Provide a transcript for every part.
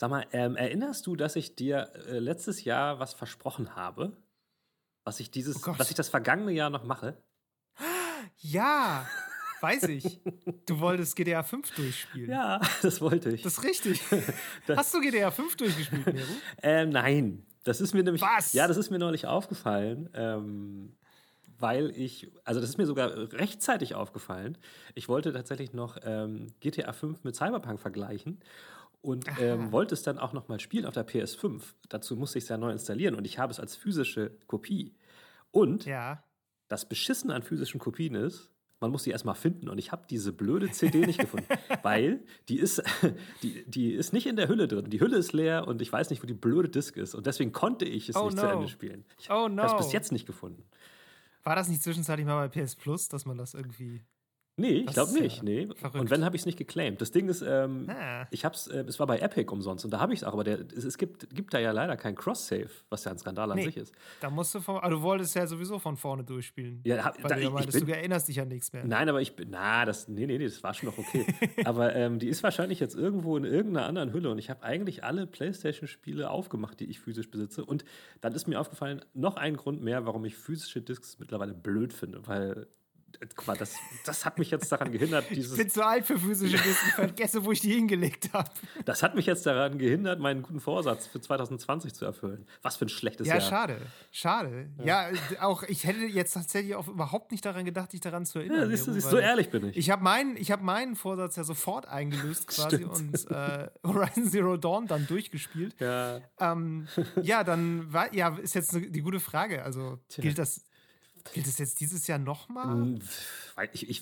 Sag mal, ähm, erinnerst du, dass ich dir äh, letztes Jahr was versprochen habe? Was ich dieses, Oh was ich das vergangene Jahr noch mache? Ja, weiß ich. Du wolltest GTA 5 durchspielen. Ja, das wollte ich. Das ist richtig. Hast du GTA 5 durchgespielt, Nero? Ähm, nein, das ist mir nämlich. Was? Ja, das ist mir neulich aufgefallen, ähm, weil ich, also das ist mir sogar rechtzeitig aufgefallen. Ich wollte tatsächlich noch ähm, GTA 5 mit Cyberpunk vergleichen und ähm, wollte es dann auch noch mal spielen auf der PS5. Dazu musste ich es ja neu installieren und ich habe es als physische Kopie. Und Ja. das Beschissen an physischen Kopien ist, man muss die erstmal finden. Und ich habe diese blöde CD nicht gefunden, weil die ist, die, die ist nicht in der Hülle drin. Die Hülle ist leer und ich weiß nicht, wo die blöde Disk ist. Und deswegen konnte ich es Oh nicht zu no. Ende spielen. Ich Oh habe es no. bis jetzt nicht gefunden. War das nicht zwischenzeitlich mal bei PS Plus, dass man das irgendwie. Nee, ich glaube nicht. nee. verrückt. Und wenn, habe ich es nicht geclaimed. Das Ding ist, ähm, Ah. ich hab's, äh, es war bei Epic umsonst und da habe ich es auch, aber der, es, es gibt, gibt da ja leider kein Cross-Save, was ja ein Skandal an Nee. sich ist. Da musst du von. Aber du wolltest ja sowieso von vorne durchspielen. Ja, hab- da- du ich- ich meintest, bin- du erinnerst dich an nichts mehr. Nein, aber ich bin, na, das, nee, nee, nee, das war schon noch okay. aber ähm, die ist wahrscheinlich jetzt irgendwo in irgendeiner anderen Hülle und ich habe eigentlich alle PlayStation-Spiele aufgemacht, die ich physisch besitze. Und dann ist mir aufgefallen, noch ein Grund mehr, warum ich physische Discs mittlerweile blöd finde, weil, guck mal, das, das hat mich jetzt daran gehindert, Ich dieses, bin zu alt für physische Disken. Ich vergesse, wo ich die hingelegt habe. das hat mich jetzt daran gehindert, meinen guten Vorsatz für 2020 zu erfüllen. Was für ein schlechtes Ja, Jahr. schade. Schade. Ja. auch ich hätte jetzt tatsächlich auch überhaupt nicht daran gedacht, dich daran zu erinnern. Ja, siehst du, siehst so ehrlich bin ich. Ich habe meinen, ich hab meinen Vorsatz ja sofort eingelöst quasi Stimmt. und äh, Horizon Zero Dawn dann durchgespielt. ja, Ähm, ja, dann war, ja, ist jetzt ne- die gute Frage. Also gilt das, gilt das jetzt dieses Jahr nochmal?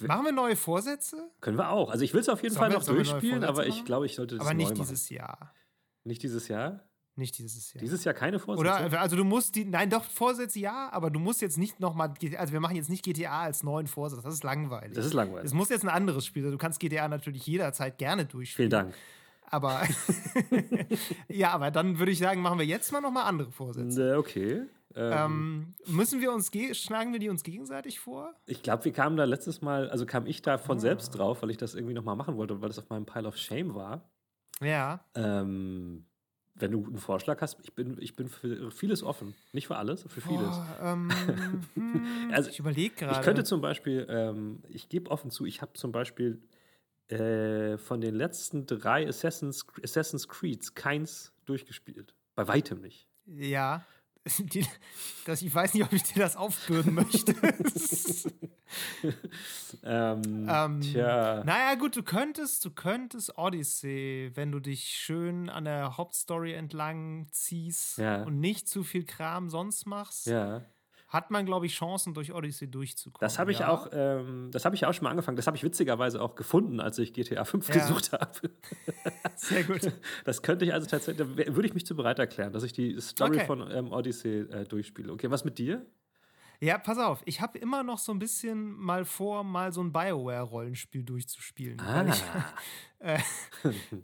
will- Machen wir neue Vorsätze? können wir auch. Also ich will es auf jeden Fall noch durchspielen, aber ich glaube, ich sollte das Aber nicht dieses Jahr. Nicht dieses Jahr? Nicht dieses Jahr. Dieses Jahr keine Vorsätze? Oder, also du musst die, nein, doch, Vorsätze ja, aber du musst jetzt nicht nochmal, also wir machen jetzt nicht GTA als neuen Vorsatz, das ist langweilig. Das ist langweilig. Es muss jetzt ein anderes Spiel sein. Du kannst GTA natürlich jederzeit gerne durchspielen. Vielen Dank. Aber ja, aber dann würde ich sagen, machen wir jetzt mal nochmal andere Vorsätze. Äh, Okay. Ähm, Ähm, müssen wir uns, ge- schlagen wir die uns gegenseitig vor? ich glaube, wir kamen da letztes Mal, also kam ich da Ah. von selbst drauf, weil ich das irgendwie nochmal machen wollte, weil das auf meinem Pile of Shame war. Ja. Ähm, wenn du einen Vorschlag hast, ich bin, ich bin für vieles offen. Nicht für alles, für vieles. Boah, ähm, hm, Also, ich überlege gerade. Ich könnte zum Beispiel, ähm, ich gebe offen zu, ich habe zum Beispiel äh, von den letzten drei Assassin's, Assassin's Creeds keins durchgespielt. Bei weitem nicht. Ja. Die, das, ich weiß nicht, ob ich dir das aufbürden möchte. Ähm, Ähm, tja. Naja, gut, du könntest, du könntest Odyssey, wenn du dich schön an der Hauptstory entlang ziehst Ja. und nicht zu viel Kram sonst machst, Ja. Hat man, glaube ich, Chancen, durch Odyssey durchzukommen. Das habe ich ja? auch, ähm, das habe ich auch schon mal angefangen. Das habe ich witzigerweise auch gefunden, als ich GTA 5 Ja. gesucht habe. Sehr gut. Das könnte ich also tatsächlich, da würde ich mich zu bereit erklären, dass ich die Story Okay. von ähm, Odyssey äh, durchspiele. Okay, was mit dir? Ja, pass auf, ich habe immer noch so ein bisschen mal vor, mal so ein BioWare-Rollenspiel durchzuspielen. Weil ich äh,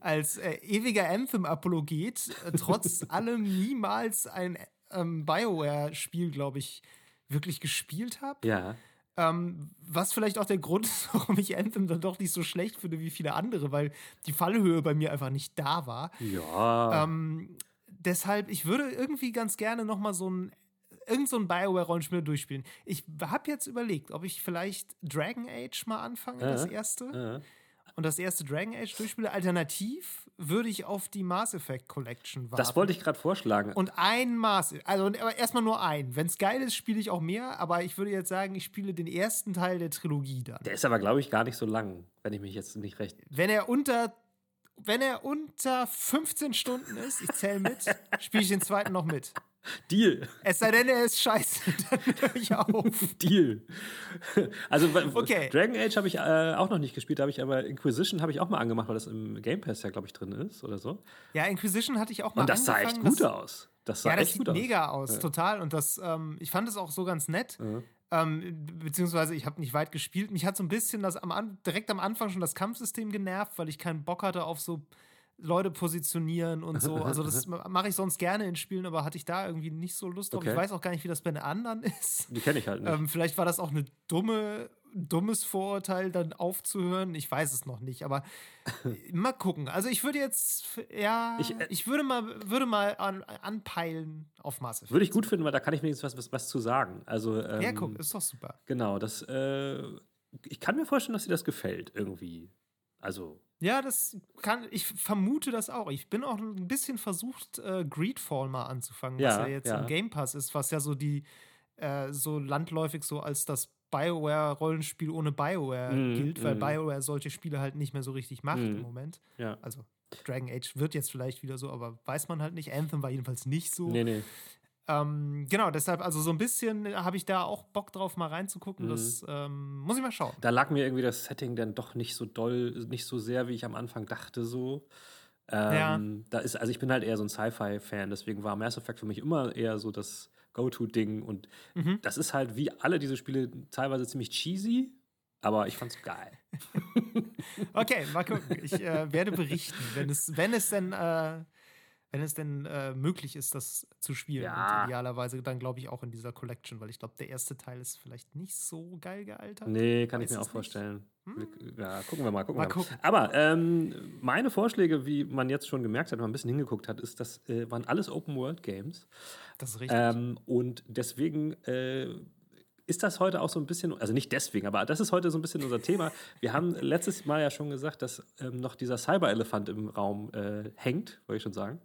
als äh, ewiger Anthem-Apologet äh, trotz allem niemals ein ähm, BioWare-Spiel, glaube ich, wirklich gespielt habe. Ja. Ähm, was vielleicht auch der Grund ist, warum ich Anthem dann doch nicht so schlecht finde wie viele andere, weil die Fallhöhe bei mir einfach nicht da war. Ja. Ähm, deshalb, ich würde irgendwie ganz gerne noch mal so ein irgend so ein Bioware-Rollenspiel durchspielen. Ich habe jetzt überlegt, ob ich vielleicht Dragon Age mal anfange, das erste. ja. Und das erste Dragon Age durchspiele. Alternativ würde ich auf die Mass Effect Collection warten. Das wollte ich gerade vorschlagen. Und ein Maß, also erstmal nur ein. Wenn es geil ist, spiele ich auch mehr, aber ich würde jetzt sagen, ich spiele den ersten Teil der Trilogie dann. Der ist aber, glaube ich, gar nicht so lang, wenn ich mich jetzt nicht recht. Wenn er unter wenn er unter 15 Stunden ist, ich zähle mit, spiele ich den zweiten noch mit. Deal. Es sei denn, er ist scheiße, dann höre ich auf. Deal. Also Okay. Dragon Age habe ich äh, auch noch nicht gespielt, habe ich aber Inquisition habe ich auch mal angemacht, weil das im Game Pass ja, glaube ich, drin ist oder so. Ja, Inquisition hatte ich auch mal Und das sah echt gut das, aus. Das sah Ja, das echt sieht gut aus. mega aus, total. Und das, ähm, ich fand es auch so ganz nett. Ähm, beziehungsweise ich habe nicht weit gespielt. Mich hat so ein bisschen das am, direkt am Anfang schon das Kampfsystem genervt, weil ich keinen Bock hatte auf so Leute positionieren und so. Also das mache ich sonst gerne in Spielen, aber hatte ich da irgendwie nicht so Lust drauf. Okay. Ich weiß auch gar nicht, wie das bei den anderen ist. Die kenne ich halt nicht. Ähm, vielleicht war das auch eine dumme dummes Vorurteil dann aufzuhören. Ich weiß es noch nicht, aber mal gucken. Also ich würde jetzt, ja, ich, äh, ich würde mal, würde mal an, anpeilen auf Masse. Würde ich gut finden, weil da kann ich wenigstens was, was, was zu sagen. Also, ähm, ja, guck, ist doch super. Genau, das, äh, ich kann mir vorstellen, dass dir das gefällt irgendwie. Also. Ja, das kann, ich vermute das auch. Ich bin auch ein bisschen versucht, äh, Greedfall mal anzufangen, ja, was ja jetzt ja. im Game Pass ist, was ja so die, äh, so landläufig so als das Bioware-Rollenspiel ohne Bioware mm, gilt, weil mm. Bioware solche Spiele halt nicht mehr so richtig macht mm. im Moment. Ja. Also Dragon Age wird jetzt vielleicht wieder so, aber weiß man halt nicht. Anthem war jedenfalls nicht so. Nee, nee. Ähm, genau, deshalb, also so ein bisschen habe ich da auch Bock drauf, mal reinzugucken. Mhm. Das ähm, muss ich mal schauen. Da lag mir irgendwie das Setting dann doch nicht so doll, nicht so sehr, wie ich am Anfang dachte, so. Ähm, ja. Da ist, also ich bin halt eher so ein Sci-Fi-Fan, deswegen war Mass Effect für mich immer eher so das Go-To-Ding. Und mhm. das ist halt wie alle diese Spiele teilweise ziemlich cheesy, aber ich fand's geil. okay, mal gucken. Ich äh, werde berichten, wenn es, wenn es denn äh, wenn es denn äh, möglich ist, das zu spielen. Ja. Und idealerweise dann, glaube ich, auch in dieser Collection, weil ich glaube, der erste Teil ist vielleicht nicht so geil gealtert. Nee, kann Weiß ich mir auch vorstellen. Hm? Ja, gucken wir mal. Gucken mal, wir mal. Gucken. Aber ähm, meine Vorschläge, wie man jetzt schon gemerkt hat, wenn man ein bisschen hingeguckt hat, ist, das äh, waren alles Open-World-Games. Das ist richtig. Ähm, und deswegen äh, ist das heute auch so ein bisschen, also nicht deswegen, aber das ist heute so ein bisschen unser Thema. Wir haben letztes Mal ja schon gesagt, dass ähm, noch dieser Cyber-Elefant im Raum äh, hängt, wollte ich schon sagen.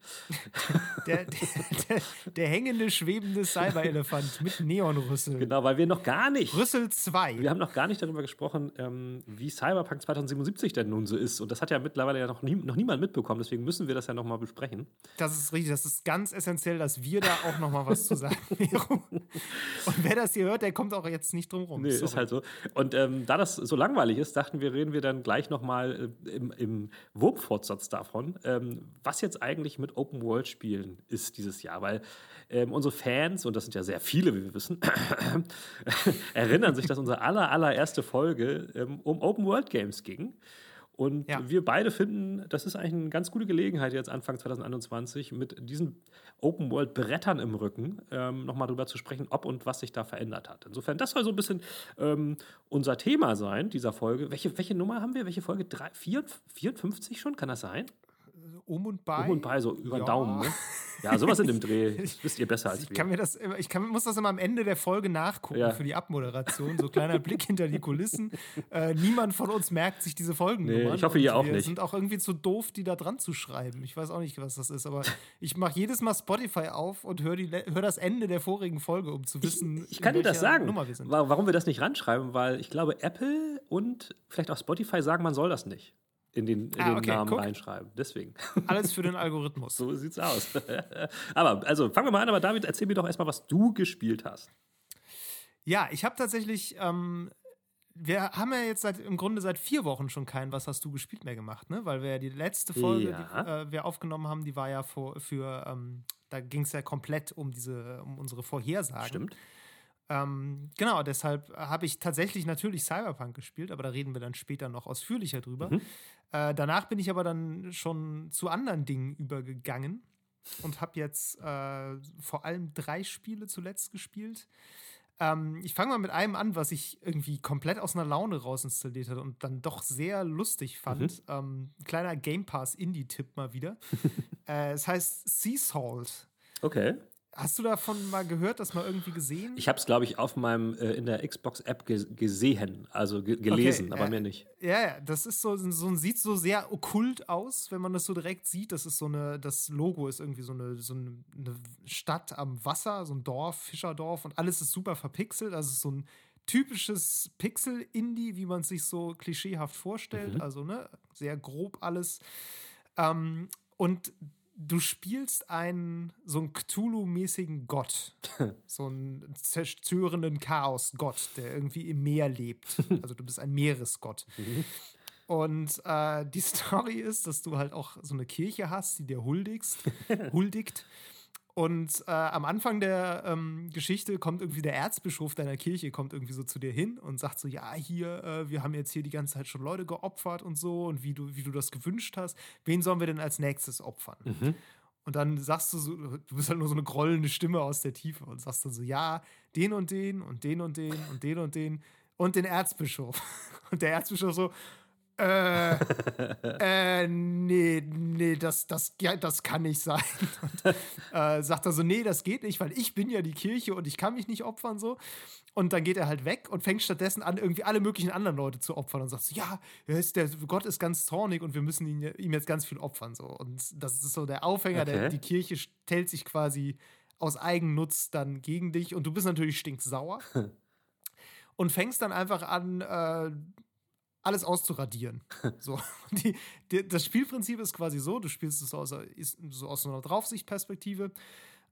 Der, der, der, der hängende, schwebende Cyber-Elefant mit Neonrüssel. Genau, weil wir noch gar nicht. Rüssel 2. Wir haben noch gar nicht darüber gesprochen, ähm, wie Cyberpunk 2077 denn nun so ist. Und das hat ja mittlerweile ja noch, nie, noch niemand mitbekommen, deswegen müssen wir das ja nochmal besprechen. Das ist richtig, das ist ganz essentiell, dass wir da auch nochmal was zu sagen haben. Und wer das hier hört, der kommt kommt auch jetzt nicht drum rum. Nee, Sorry. ist halt so. Und ähm, da das so langweilig ist, dachten wir, reden wir dann gleich nochmal äh, im, im Wurmfortsatz davon, ähm, was jetzt eigentlich mit Open-World-Spielen ist dieses Jahr. Weil ähm, unsere Fans, und das sind ja sehr viele, wie wir wissen, erinnern sich, dass unsere aller, allererste Folge ähm, um Open-World-Games ging. Und ja. wir beide finden, das ist eigentlich eine ganz gute Gelegenheit, jetzt Anfang 2021 mit diesen Open-World-Brettern im Rücken ähm, nochmal drüber zu sprechen, ob und was sich da verändert hat. Insofern, das soll so ein bisschen ähm, unser Thema sein, dieser Folge. Welche, welche Nummer haben wir? Welche Folge? 3, 4, 54 schon? Kann das sein? Um und bei. Um und bei, so über den Daumen. Ne? Ja, sowas in dem Dreh. Das wisst ihr besser als ich wir. Kann mir das, ich kann, muss das immer am Ende der Folge nachgucken ja. für die Abmoderation. So kleiner Blick hinter die Kulissen. Äh, niemand von uns merkt sich diese Folgen. Nee, ich hoffe, ihr auch wir nicht. sind auch irgendwie zu doof, die da dran zu schreiben. Ich weiß auch nicht, was das ist, aber ich mache jedes Mal Spotify auf und höre hör das Ende der vorigen Folge, um zu wissen, ich, ich kann dir das sagen, wir warum wir das nicht ranschreiben, weil ich glaube, Apple und vielleicht auch Spotify sagen, man soll das nicht in den, in ah, okay, den Namen guck. reinschreiben. Deswegen. Alles für den Algorithmus. so sieht's aus. aber also fangen wir mal an, aber David, erzähl mir doch erstmal, was du gespielt hast. Ja, ich habe tatsächlich, ähm, wir haben ja jetzt seit, im Grunde seit vier Wochen schon kein Was hast du gespielt mehr gemacht, ne? Weil wir ja die letzte Folge, ja. die äh, wir aufgenommen haben, die war ja vor, für, ähm, da ging es ja komplett um diese, um unsere Vorhersagen. Stimmt. Ähm, genau, deshalb habe ich tatsächlich natürlich Cyberpunk gespielt, aber da reden wir dann später noch ausführlicher drüber. Mhm. Äh, danach bin ich aber dann schon zu anderen Dingen übergegangen und habe jetzt äh, vor allem drei Spiele zuletzt gespielt. Ähm, ich fange mal mit einem an, was ich irgendwie komplett aus einer Laune raus installiert hatte und dann doch sehr lustig fand. Mhm. Ähm, kleiner Game Pass Indie-Tipp mal wieder. äh, es heißt Sea Salt. Okay. Hast du davon mal gehört, das mal irgendwie gesehen? Ich habe es, glaube ich, auf meinem äh, in der Xbox-App ge gesehen, also ge gelesen, okay, aber äh, mir nicht. Ja, ja, das ist so, so sieht so sehr okkult aus, wenn man das so direkt sieht. Das ist so eine, das Logo ist irgendwie so eine, so eine Stadt am Wasser, so ein Dorf, Fischerdorf und alles ist super verpixelt. Also so ein typisches Pixel-Indie, wie man es sich so klischeehaft vorstellt. Mhm. Also, ne, sehr grob alles. Ähm, und du spielst einen so einen Cthulhu-mäßigen Gott, so einen zerstörenden Chaos-Gott, der irgendwie im Meer lebt. Also du bist ein Meeresgott. Mhm. Und äh, die Story ist, dass du halt auch so eine Kirche hast, die dir huldigst, huldigt. Und äh, am Anfang der ähm, Geschichte kommt irgendwie der Erzbischof deiner Kirche, kommt irgendwie so zu dir hin und sagt so, ja, hier, äh, wir haben jetzt hier die ganze Zeit schon Leute geopfert und so und wie du, wie du das gewünscht hast. Wen sollen wir denn als nächstes opfern? Mhm. Und dann sagst du so, du bist halt nur so eine grollende Stimme aus der Tiefe und sagst dann so, ja, den und den und den und den und den und den. und den Erzbischof. Und der Erzbischof so, äh, äh, nee, nee, das, das, ja, das kann nicht sein. Und äh, sagt er so, nee, das geht nicht, weil ich bin ja die Kirche und ich kann mich nicht opfern so. Und dann geht er halt weg und fängt stattdessen an, irgendwie alle möglichen anderen Leute zu opfern und sagt so, ja, ist der, Gott ist ganz zornig und wir müssen ihn, ihm jetzt ganz viel opfern. So. Und das ist so der Aufhänger, okay. der, die Kirche stellt sich quasi aus Eigennutz dann gegen dich und du bist natürlich stinksauer. und fängst dann einfach an, äh, alles auszuradieren. so. Die, die, das Spielprinzip ist quasi so: Du spielst es aus, so aus so einer Draufsichtperspektive,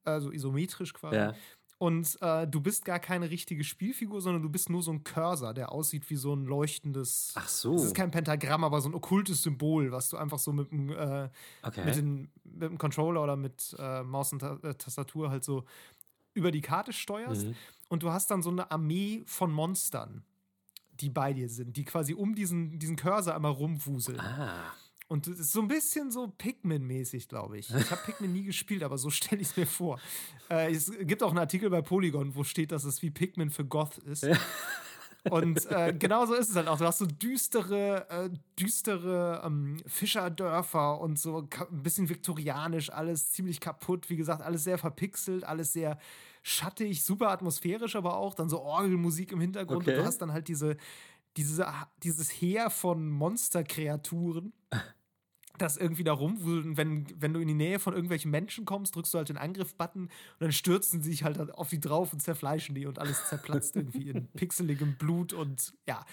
also isometrisch quasi. Ja. Und äh, du bist gar keine richtige Spielfigur, sondern du bist nur so ein Cursor, der aussieht wie so ein leuchtendes. Ach so. Das ist kein Pentagramm, aber so ein okkultes Symbol, was du einfach so mit dem, äh, okay. mit, den, mit dem Controller oder mit äh, Maus und Ta äh, Tastatur halt so über die Karte steuerst. Mhm. Und du hast dann so eine Armee von Monstern die bei dir sind, die quasi um diesen, diesen Cursor einmal rumwuseln. Ah. Und es ist so ein bisschen so Pikmin-mäßig, glaube ich. Ich habe Pikmin nie gespielt, aber so stelle ich es mir vor. Äh, es gibt auch einen Artikel bei Polygon, wo steht, dass es wie Pikmin für Goth ist. Ja. Und äh, genau so ist es halt auch. Du hast so düstere, äh, düstere ähm, Fischerdörfer und so ein bisschen viktorianisch, alles ziemlich kaputt. Wie gesagt, alles sehr verpixelt, alles sehr schattig, super atmosphärisch, aber auch dann so Orgelmusik im Hintergrund. Okay. Und du hast dann halt diese, diese, dieses Heer von Monsterkreaturen. das irgendwie da rumwühlen. Wenn, wenn du in die Nähe von irgendwelchen Menschen kommst, drückst du halt den Angriff-Button und dann stürzen sie sich halt auf die drauf und zerfleischen die und alles zerplatzt irgendwie in pixeligem Blut und ja.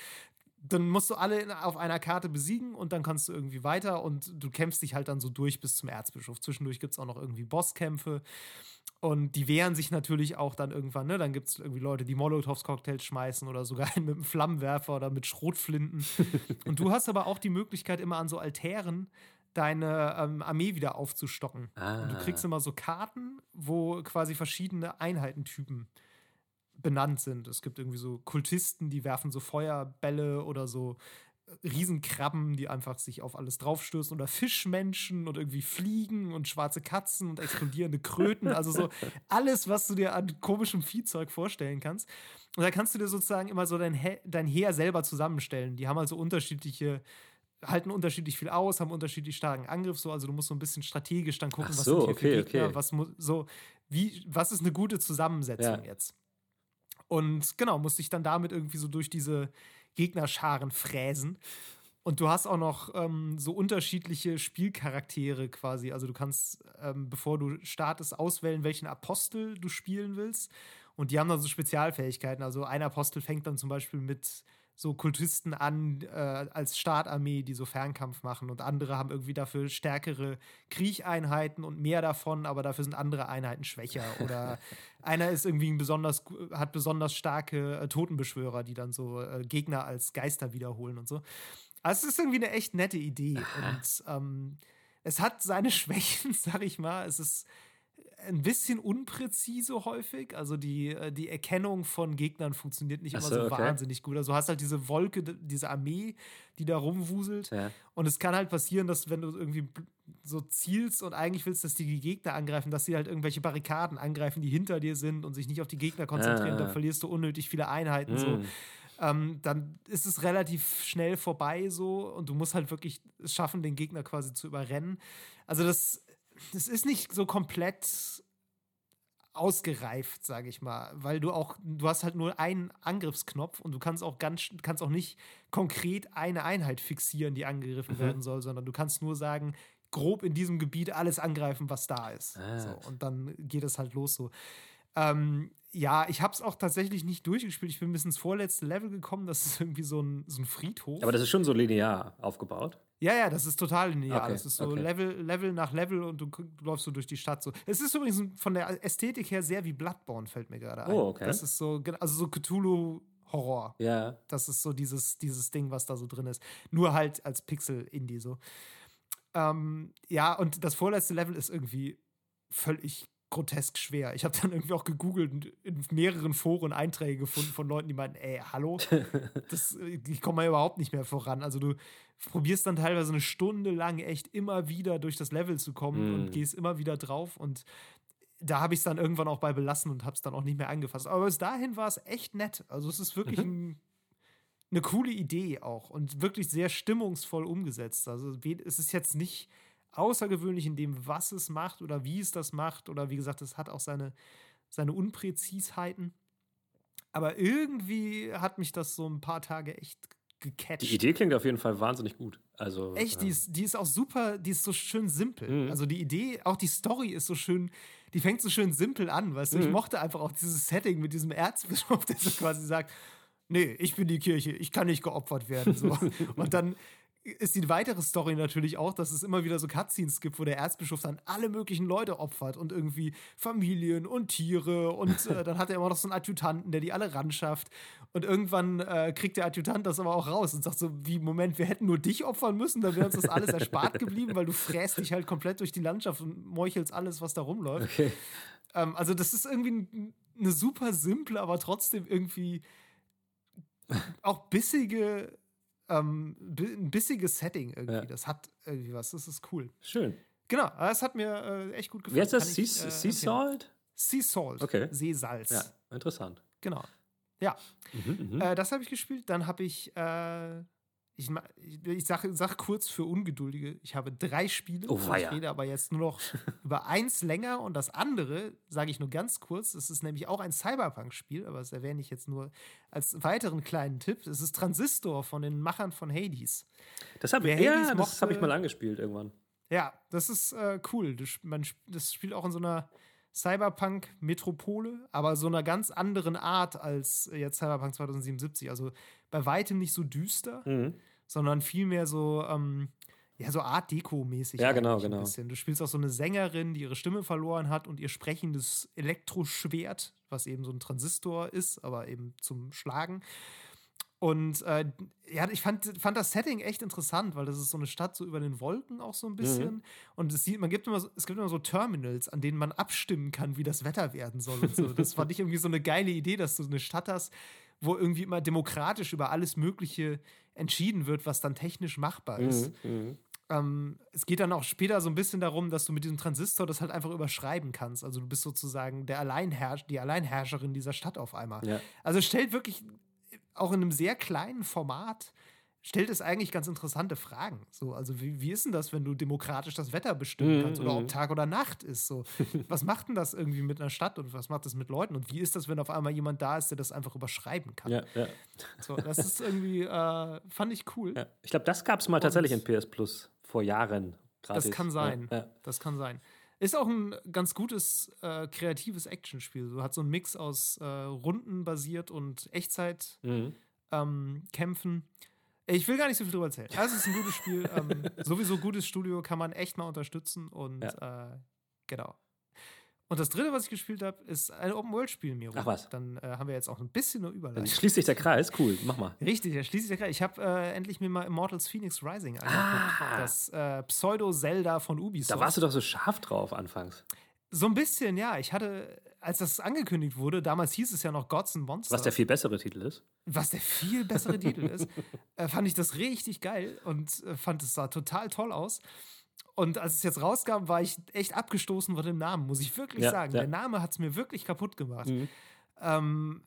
Dann musst du alle auf einer Karte besiegen und dann kannst du irgendwie weiter und du kämpfst dich halt dann so durch bis zum Erzbischof. Zwischendurch gibt es auch noch irgendwie Bosskämpfe. Und die wehren sich natürlich auch dann irgendwann, ne? Dann gibt es irgendwie Leute, die Molotovs-Cocktails schmeißen oder sogar mit einem Flammenwerfer oder mit Schrotflinten. und du hast aber auch die Möglichkeit, immer an so Altären deine ähm, Armee wieder aufzustocken. Ah. Und du kriegst ah. immer so Karten, wo quasi verschiedene Einheitentypen benannt sind. Es gibt irgendwie so Kultisten, die werfen so Feuerbälle oder so Riesenkrabben, die einfach sich auf alles draufstößen oder Fischmenschen und irgendwie Fliegen und schwarze Katzen und explodierende Kröten. Also so alles, was du dir an komischem Viehzeug vorstellen kannst. Und da kannst du dir sozusagen immer so dein, He dein Heer selber zusammenstellen. Die haben also unterschiedliche halten unterschiedlich viel aus, haben unterschiedlich starken Angriff, so also du musst so ein bisschen strategisch dann gucken, so, was sind hier okay, für Gegner, okay. was so wie was ist eine gute Zusammensetzung ja. jetzt. Und genau, musste ich dann damit irgendwie so durch diese Gegnerscharen fräsen. Und du hast auch noch ähm, so unterschiedliche Spielcharaktere quasi. Also du kannst, ähm, bevor du startest, auswählen, welchen Apostel du spielen willst. Und die haben dann so Spezialfähigkeiten. Also ein Apostel fängt dann zum Beispiel mit so Kultisten an äh, als Startarmee, die so Fernkampf machen und andere haben irgendwie dafür stärkere Kriecheinheiten und mehr davon, aber dafür sind andere Einheiten schwächer oder einer ist irgendwie ein besonders hat besonders starke äh, Totenbeschwörer, die dann so äh, Gegner als Geister wiederholen und so. Also es ist irgendwie eine echt nette Idee und ähm, es hat seine Schwächen, sag ich mal. Es ist ein bisschen unpräzise häufig. Also die, äh, die Erkennung von Gegnern funktioniert nicht immer so, okay. wahnsinnig gut. Also du hast halt diese Wolke, diese Armee, die da rumwuselt. Ja. Und es kann halt passieren, dass wenn du irgendwie so zielst und eigentlich willst, dass die Gegner angreifen, dass sie halt irgendwelche Barrikaden angreifen, die hinter dir sind und sich nicht auf die Gegner konzentrieren, ja. dann verlierst du unnötig viele Einheiten. Mhm. So. Ähm, dann ist es relativ schnell vorbei so und du musst halt wirklich es schaffen, den Gegner quasi zu überrennen. Also das das ist nicht so komplett ausgereift, sage ich mal, weil du auch, du hast halt nur einen Angriffsknopf und du kannst auch ganz, kannst auch nicht konkret eine Einheit fixieren, die angegriffen mhm. werden soll, sondern du kannst nur sagen, grob in diesem Gebiet alles angreifen, was da ist. Ah. So, und dann geht es halt los so. Ähm, ja, ich habe es auch tatsächlich nicht durchgespielt. Ich bin bis ins vorletzte Level gekommen. Das ist irgendwie so ein, so ein Friedhof. Aber das ist schon so linear aufgebaut. Ja, ja, das ist total linear. Okay, das ist so okay. Level, Level nach Level und du, du, läufst so durch die Stadt. So. Es ist übrigens von der Ästhetik her sehr wie Bloodborne, fällt mir gerade ein. Oh, okay. Das ist so, also so Cthulhu. Horror. Ja. Das ist so dieses, dieses Ding, was da so drin ist. Nur halt als Pixel-Indie so. Ähm, ja, und das vorletzte Level ist irgendwie völlig grotesk schwer. Ich habe dann irgendwie auch gegoogelt und in mehreren Foren Einträge gefunden von Leuten, die meinten, ey, hallo, das, ich komme mal überhaupt nicht mehr voran. Also du probierst dann teilweise eine Stunde lang echt immer wieder durch das Level zu kommen mm. und gehst immer wieder drauf und da habe ich es dann irgendwann auch bei belassen und habe es dann auch nicht mehr angefasst. Aber bis dahin war es echt nett. Also es ist wirklich mhm. ein eine coole Idee auch und wirklich sehr stimmungsvoll umgesetzt. Also es ist jetzt nicht außergewöhnlich in dem, was es macht oder wie es das macht. Oder wie gesagt, es hat auch seine, seine Unpräzisheiten. Aber irgendwie hat mich das so ein paar Tage echt gecatcht. Die Idee klingt auf jeden Fall wahnsinnig gut. Also, Echt, die, ist, die ist auch super, die ist so schön simpel. Mhm. Also die Idee, auch die Story ist so schön, die fängt so schön simpel an, weißt du? Ich mhm. mochte einfach auch dieses Setting mit diesem Erzbischof, der so quasi sagt, nee, ich bin die Kirche, ich kann nicht geopfert werden. So. Und dann ist die weitere Story natürlich auch, dass es immer wieder so Cutscenes gibt, wo der Erzbischof dann alle möglichen Leute opfert und irgendwie Familien und Tiere und äh, dann hat er immer noch so einen Adjutanten, der die alle ran schafft. Und irgendwann äh, kriegt der Adjutant das aber auch raus und sagt so, wie, Moment, wir hätten nur dich opfern müssen, dann wäre uns das alles erspart geblieben, weil du fräst dich halt komplett durch die Landschaft und meuchelst alles, was da rumläuft. Okay. Ähm, also das ist irgendwie eine super simple, aber trotzdem irgendwie auch bissige, ähm, ein bissiges Setting irgendwie. Ja. Das hat irgendwie was. Das ist cool. Schön. Genau, das hat mir äh, echt gut gefallen. Wie heißt das? Sea, äh, sea Salt? Sea Salt. Okay. Seesalz. Ja, interessant. Genau. Ja. Mhm, mhm. äh, das habe ich gespielt. Dann habe ich äh, ich, ich sage sag kurz für Ungeduldige, ich habe drei Spiele. Oh, ich rede aber jetzt nur noch über eins länger und das andere sage ich nur ganz kurz. Es ist nämlich auch ein Cyberpunk-Spiel, aber das erwähne ich jetzt nur als weiteren kleinen Tipp. Es ist Transistor von den Machern von Hades. Das habe ich, ja, hab ich mal angespielt irgendwann. Ja, das ist äh, cool. Das, man, das spielt auch in so einer Cyberpunk-Metropole, aber so einer ganz anderen Art als jetzt Cyberpunk 2077. Also bei weitem nicht so düster, mhm. sondern vielmehr so, ähm, ja, so Art Deko-mäßig. Ja, genau, genau. Du spielst auch so eine Sängerin, die ihre Stimme verloren hat und ihr sprechendes Elektroschwert, was eben so ein Transistor ist, aber eben zum Schlagen. Und äh, ja, ich fand, fand das Setting echt interessant, weil das ist so eine Stadt so über den Wolken auch so ein bisschen. Mhm. Und es, sieht, man gibt immer so, es gibt immer so Terminals, an denen man abstimmen kann, wie das Wetter werden soll und so. Das fand ich irgendwie so eine geile Idee, dass du eine Stadt hast, wo irgendwie immer demokratisch über alles Mögliche entschieden wird, was dann technisch machbar ist. Mhm. mhm. Ähm, es geht dann auch später so ein bisschen darum, dass du mit diesem Transistor das halt einfach überschreiben kannst. Also du bist sozusagen der Alleinherr die Alleinherrscherin dieser Stadt auf einmal. Ja. Also stellt wirklich auch in einem sehr kleinen Format stellt es eigentlich ganz interessante Fragen. So, also wie, wie ist denn das, wenn du demokratisch das Wetter bestimmen kannst oder ob mhm. Tag oder Nacht ist? So, was macht denn das irgendwie mit einer Stadt und was macht das mit Leuten? Und wie ist das, wenn auf einmal jemand da ist, der das einfach überschreiben kann? Ja, ja. So, das ist irgendwie, äh, fand ich cool. Ja. Ich glaube, das gab es mal und tatsächlich in PS Plus vor Jahren. Gratis. Das kann sein. Das kann sein. Ist auch ein ganz gutes äh, kreatives Actionspiel. Hat so einen Mix aus äh, Runden basiert und Echtzeit-Kämpfen. Mhm. Ähm, ich will gar nicht so viel drüber erzählen. Also, es ist ein gutes Spiel. ähm, sowieso gutes Studio kann man echt mal unterstützen und ja. äh, genau. Und das dritte, was ich gespielt habe, ist ein Open-World-Spiel, Miro. Ach was. Dann äh, haben wir jetzt auch ein bisschen nur Überleitung. Dann schließt sich der Kreis, cool, mach mal. Richtig, da schließt sich der Kreis. Ich habe äh, endlich mir mal Immortals Phoenix Rising angeguckt. Ah. Das äh, Pseudo-Zelda von Ubisoft. Da warst du doch so scharf drauf anfangs. So ein bisschen, ja. Ich hatte, als das angekündigt wurde, damals hieß es ja noch Gods and Monsters. Was der viel bessere Titel ist. Was der viel bessere Titel ist, äh, fand ich das richtig geil und äh, fand es sah total toll aus. Und als es jetzt rauskam, war ich echt abgestoßen von dem Namen, muss ich wirklich ja, sagen. Ja. Der Name hat es mir wirklich kaputt gemacht. Mhm. Ähm,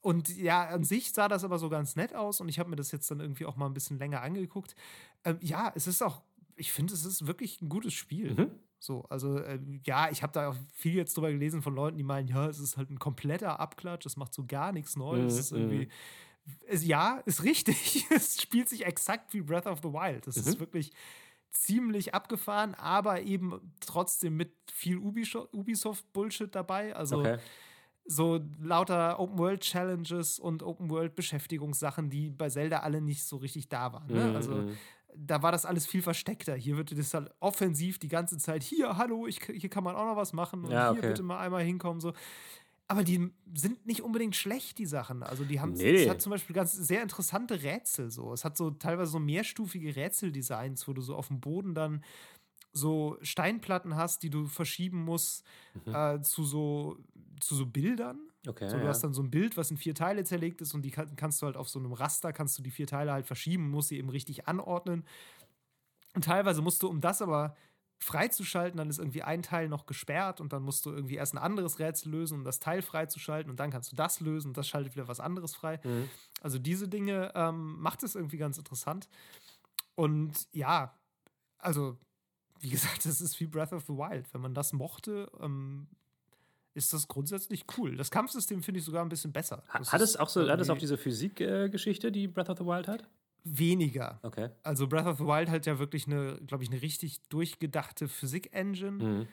und ja, an sich sah das aber so ganz nett aus und ich habe mir das jetzt dann irgendwie auch mal ein bisschen länger angeguckt. Ähm, ja, es ist auch, ich finde, es ist wirklich ein gutes Spiel. Mhm. So, also äh, ja, ich habe da auch viel jetzt drüber gelesen von Leuten, die meinen, ja, es ist halt ein kompletter Abklatsch, es macht so gar nichts Neues. Mhm. Es es, ja, ist richtig. es spielt sich exakt wie Breath of the Wild. Das mhm. ist wirklich ziemlich abgefahren, aber eben trotzdem mit viel Ubisoft-Bullshit dabei. Also okay. so lauter Open-World-Challenges und Open-World-Beschäftigungssachen, die bei Zelda alle nicht so richtig da waren. Ne? Mhm. Also mhm. da war das alles viel versteckter. Hier wird das halt offensiv die ganze Zeit, hier, hallo, ich, hier kann man auch noch was machen und ja, okay. hier bitte mal einmal hinkommen. So. Aber die sind nicht unbedingt schlecht, die Sachen. Also die haben, nee. es hat zum Beispiel ganz sehr interessante Rätsel so. Es hat so teilweise so mehrstufige Rätseldesigns, wo du so auf dem Boden dann so Steinplatten hast, die du verschieben musst mhm. äh, zu so zu so Bildern. Okay, so, du ja. hast dann so ein Bild, was in vier Teile zerlegt ist und die kann, kannst du halt auf so einem Raster kannst du die vier Teile halt verschieben, musst sie eben richtig anordnen. Und teilweise musst du, um das aber freizuschalten, dann ist irgendwie ein Teil noch gesperrt und dann musst du irgendwie erst ein anderes Rätsel lösen, um das Teil freizuschalten und dann kannst du das lösen und das schaltet wieder was anderes frei. Mhm. Also diese Dinge ähm, macht es irgendwie ganz interessant. Und ja, also wie gesagt, das ist wie Breath of the Wild. Wenn man das mochte, ähm, ist das grundsätzlich cool. Das Kampfsystem finde ich sogar ein bisschen besser. Das hat es auch so, hat es auch diese Physikgeschichte, äh, die Breath of the Wild hat? Weniger. Okay. Also Breath of the Wild hat ja wirklich eine, glaube ich, eine richtig durchgedachte Physik-Engine. Mhm.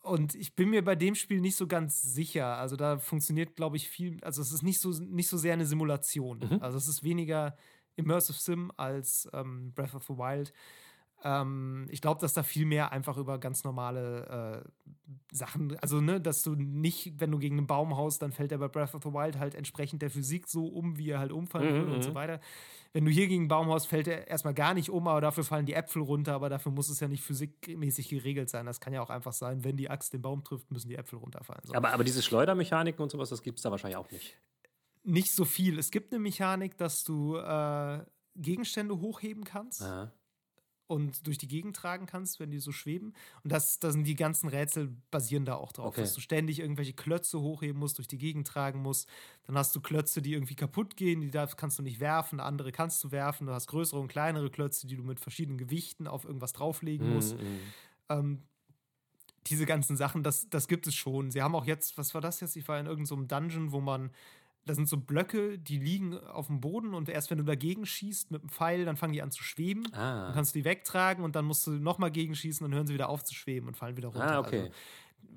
Und ich bin mir bei dem Spiel nicht so ganz sicher. Also da funktioniert, glaube ich, viel. Also es ist nicht so, nicht so sehr eine Simulation. Mhm. Also es ist weniger Immersive Sim als ähm, Breath of the Wild. Ähm, ich glaube, dass da viel mehr einfach über ganz normale äh, Sachen, also ne, dass du nicht, wenn du gegen einen Baum haust, dann fällt er bei Breath of the Wild halt entsprechend der Physik so um, wie er halt umfallen mhm, würde und so mhm. weiter. Wenn du hier gegen einen Baum haust, fällt er erstmal gar nicht um, aber dafür fallen die Äpfel runter, aber dafür muss es ja nicht physikmäßig geregelt sein. Das kann ja auch einfach sein, wenn die Axt den Baum trifft, müssen die Äpfel runterfallen. So. Aber, aber diese Schleudermechaniken und sowas, das gibt es da wahrscheinlich auch nicht. Nicht so viel. Es gibt eine Mechanik, dass du äh, Gegenstände hochheben kannst. Aha und durch die Gegend tragen kannst, wenn die so schweben. Und das, das sind die ganzen Rätsel basieren da auch drauf, okay. dass du ständig irgendwelche Klötze hochheben musst, durch die Gegend tragen musst. Dann hast du Klötze, die irgendwie kaputt gehen, die darfst, kannst du nicht werfen, andere kannst du werfen. Du hast größere und kleinere Klötze, die du mit verschiedenen Gewichten auf irgendwas drauflegen mhm, musst. Mm ähm, diese ganzen Sachen, das, das gibt es schon. Sie haben auch jetzt, was war das jetzt? Ich war in irgendeinem so Dungeon, wo man da sind so Blöcke, die liegen auf dem Boden und erst wenn du dagegen schießt mit dem Pfeil, dann fangen die an zu schweben. Ah. Dann kannst du die wegtragen und dann musst du nochmal gegenschießen, dann hören sie wieder auf zu schweben und fallen wieder runter. Ah, okay. Also,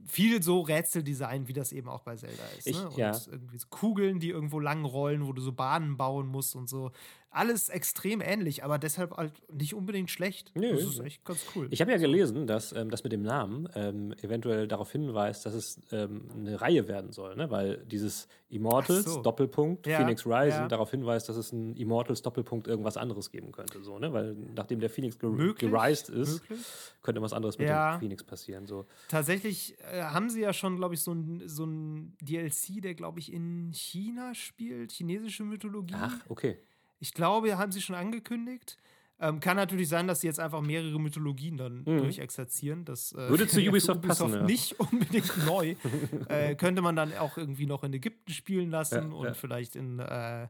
viel so Rätseldesign, wie das eben auch bei Zelda ist. Ich, ne? Und ja. irgendwie so Kugeln, die irgendwo lang rollen, wo du so Bahnen bauen musst und so alles extrem ähnlich, aber deshalb halt nicht unbedingt schlecht. Nö. Das ist echt ganz cool. Ich habe ja gelesen, dass ähm, das mit dem Namen ähm, eventuell darauf hinweist, dass es ähm, eine Reihe werden soll, ne? weil dieses Immortals, so. Doppelpunkt, ja, Phoenix Rising, ja. darauf hinweist, dass es ein Immortals, Doppelpunkt, irgendwas anderes geben könnte. So, ne? Weil nachdem der Phoenix ger Möglich? gerised ist, Möglich? könnte was anderes mit ja. dem Phoenix passieren. So. Tatsächlich äh, haben sie ja schon, glaube ich, so ein, so ein DLC, der, glaube ich, in China spielt, chinesische Mythologie. Ach, okay. Ich glaube, haben sie schon angekündigt. Ähm, kann natürlich sein, dass sie jetzt einfach mehrere Mythologien dann mhm. durchexerzieren. Das äh, würde zu Ubisoft, Ubisoft passen, ja. nicht unbedingt neu. äh, könnte man dann auch irgendwie noch in Ägypten spielen lassen ja, und ja. vielleicht in, äh,